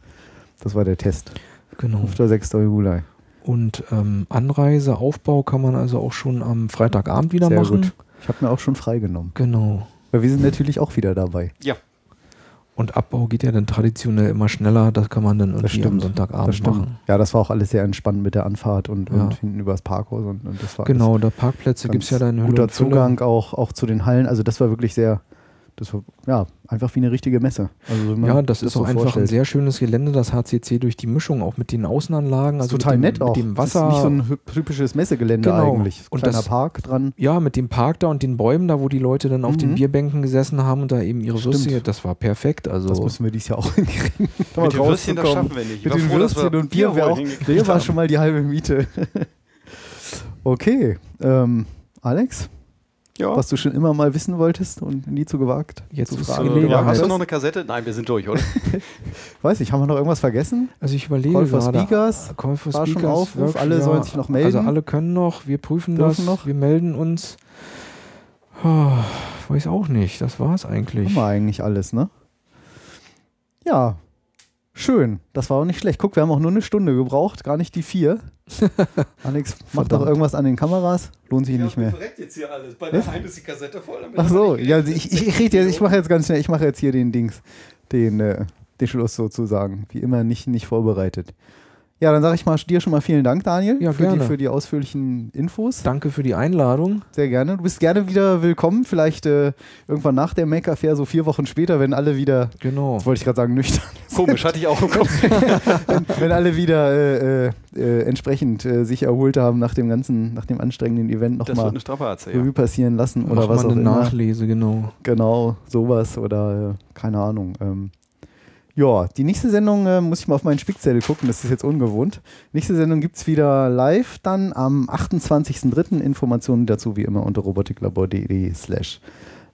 Das war der Test. Genau. 5. 6. Juli. Und ähm, Anreise, Aufbau kann man also auch schon am Freitagabend wieder Sehr machen. gut. Ich habe mir auch schon freigenommen. Genau. Weil wir sind natürlich auch wieder dabei. Ja. Und Abbau geht ja dann traditionell immer schneller. Das kann man dann irgendwie am. Sonntagabend machen. Ja, das war auch alles sehr entspannt mit der Anfahrt und, Ja. und hinten übers Parkhaus und, und das war Genau, da Parkplätze gibt es ja dann guter. Zugang auch, auch zu den Hallen. Also das war wirklich sehr, das war ja einfach wie eine richtige Messe. Also Ja, das sich ist auch einfach ein sehr schönes Gelände, das HCC durch die Mischung, auch mit den Außenanlagen. Das Also total mit dem, nett auch. Mit dem Das Wasser. ist nicht so ein typisches Messegelände Genau. eigentlich. Und Kleiner das- Park dran. ja, mit dem Park da und den Bäumen da, wo die Leute dann auf den Mhm. Bierbänken gesessen haben und da eben ihre Stimmt. Würstchen, das war perfekt. Also Das müssen wir dieses Jahr auch hinkriegen. Mit den Würstchen, das schaffen wir nicht. Ich Mit war den froh, dass wir Würstchen und Bier wäre auch, hingekriegt Bier war schon mal die halbe Miete. okay, ähm, Alex, Ja. Was du schon immer mal wissen wolltest und nie zu gewagt? Jetzt zu fragen. Ja, hast du noch eine Kassette? Nein, wir sind durch, oder? Weiß ich, haben wir noch irgendwas vergessen? Also ich überlege Call for gerade. Speakers. Call for war Speakers. schon Aufruf. Alle sollen sich noch melden. Also alle können noch. Wir prüfen Dürfen das. noch. Wir melden uns. Oh, weiß auch nicht. Das war es eigentlich. Haben wir eigentlich alles, ne? Ja. Schön. Das war auch nicht schlecht. Guck, wir haben auch nur eine Stunde gebraucht, gar nicht die vier. Alex, mach doch irgendwas an den Kameras. Lohnt sich nicht mehr. jetzt hier alles. Bei der einen ist die Kassette voll. Ach so, ja, ich, ich, ich rede jetzt, ich mache jetzt ganz schnell, ich mache jetzt hier den Dings, den, äh, den Schluss sozusagen. Wie immer nicht, nicht vorbereitet. Ja, dann sage ich mal dir schon mal vielen Dank, Daniel, Ja, für, gerne. die, für die ausführlichen Infos. Danke für die Einladung. Sehr gerne. Du bist gerne wieder willkommen. Vielleicht äh, irgendwann nach der Maker Fair, so vier Wochen später, wenn alle wieder, Genau. das wollte ich gerade sagen, nüchtern, Komisch, hatte ich auch im Kopf. wenn, wenn alle wieder äh, äh, äh, entsprechend äh, sich erholt haben nach dem ganzen, nach dem anstrengenden Event Das wird nochmal eine Strapaze, ja. Revue passieren lassen oder Mach was mal auch eine immer. Nachlese, genau. Genau, sowas oder äh, keine Ahnung. Ähm, ja, die nächste Sendung äh, muss ich mal auf meinen Spickzettel gucken, das ist jetzt ungewohnt. Nächste Sendung gibt es wieder live dann am 28.03. Informationen dazu wie immer unter robotiklabor.de slash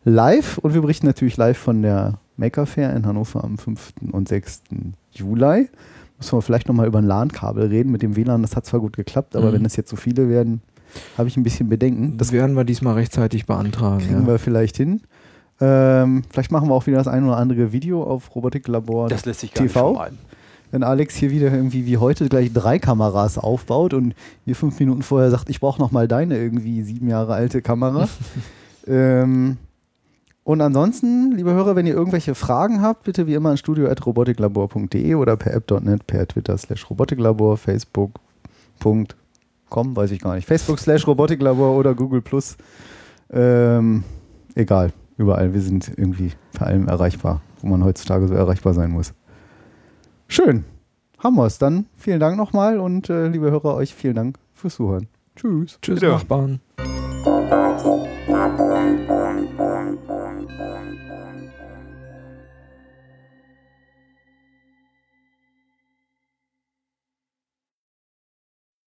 live und wir berichten natürlich live von der Maker Fair in Hannover am 5. und 6. Juli. Müssen wir vielleicht nochmal über ein LAN-Kabel reden mit dem WLAN, das hat zwar gut geklappt, aber Mhm. wenn es jetzt so viele werden, habe ich ein bisschen Bedenken. Das werden wir diesmal rechtzeitig beantragen. kriegen Ja. wir vielleicht hin. Ähm, vielleicht machen wir auch wieder das ein oder andere Video auf Robotiklabor. Das lässt sich gar TV? nicht vermeiden. Wenn Alex hier wieder irgendwie wie heute gleich drei Kameras aufbaut und mir fünf Minuten vorher sagt, ich brauche noch mal deine irgendwie sieben Jahre alte Kamera. ähm, und ansonsten, liebe Hörer, wenn ihr irgendwelche Fragen habt, bitte wie immer an studio.robotiklabor.de oder per app.net, per Twitter slash robotiklabor, facebook.com, weiß ich gar nicht, facebook slash robotiklabor oder Google Plus. Ähm, egal, überall. Wir sind irgendwie vor allem erreichbar, wo man heutzutage so erreichbar sein muss. Schön. Haben wir es. Dann vielen Dank nochmal und äh, liebe Hörer, euch vielen Dank fürs Zuhören. Tschüss. Tschüss. Nachbarn.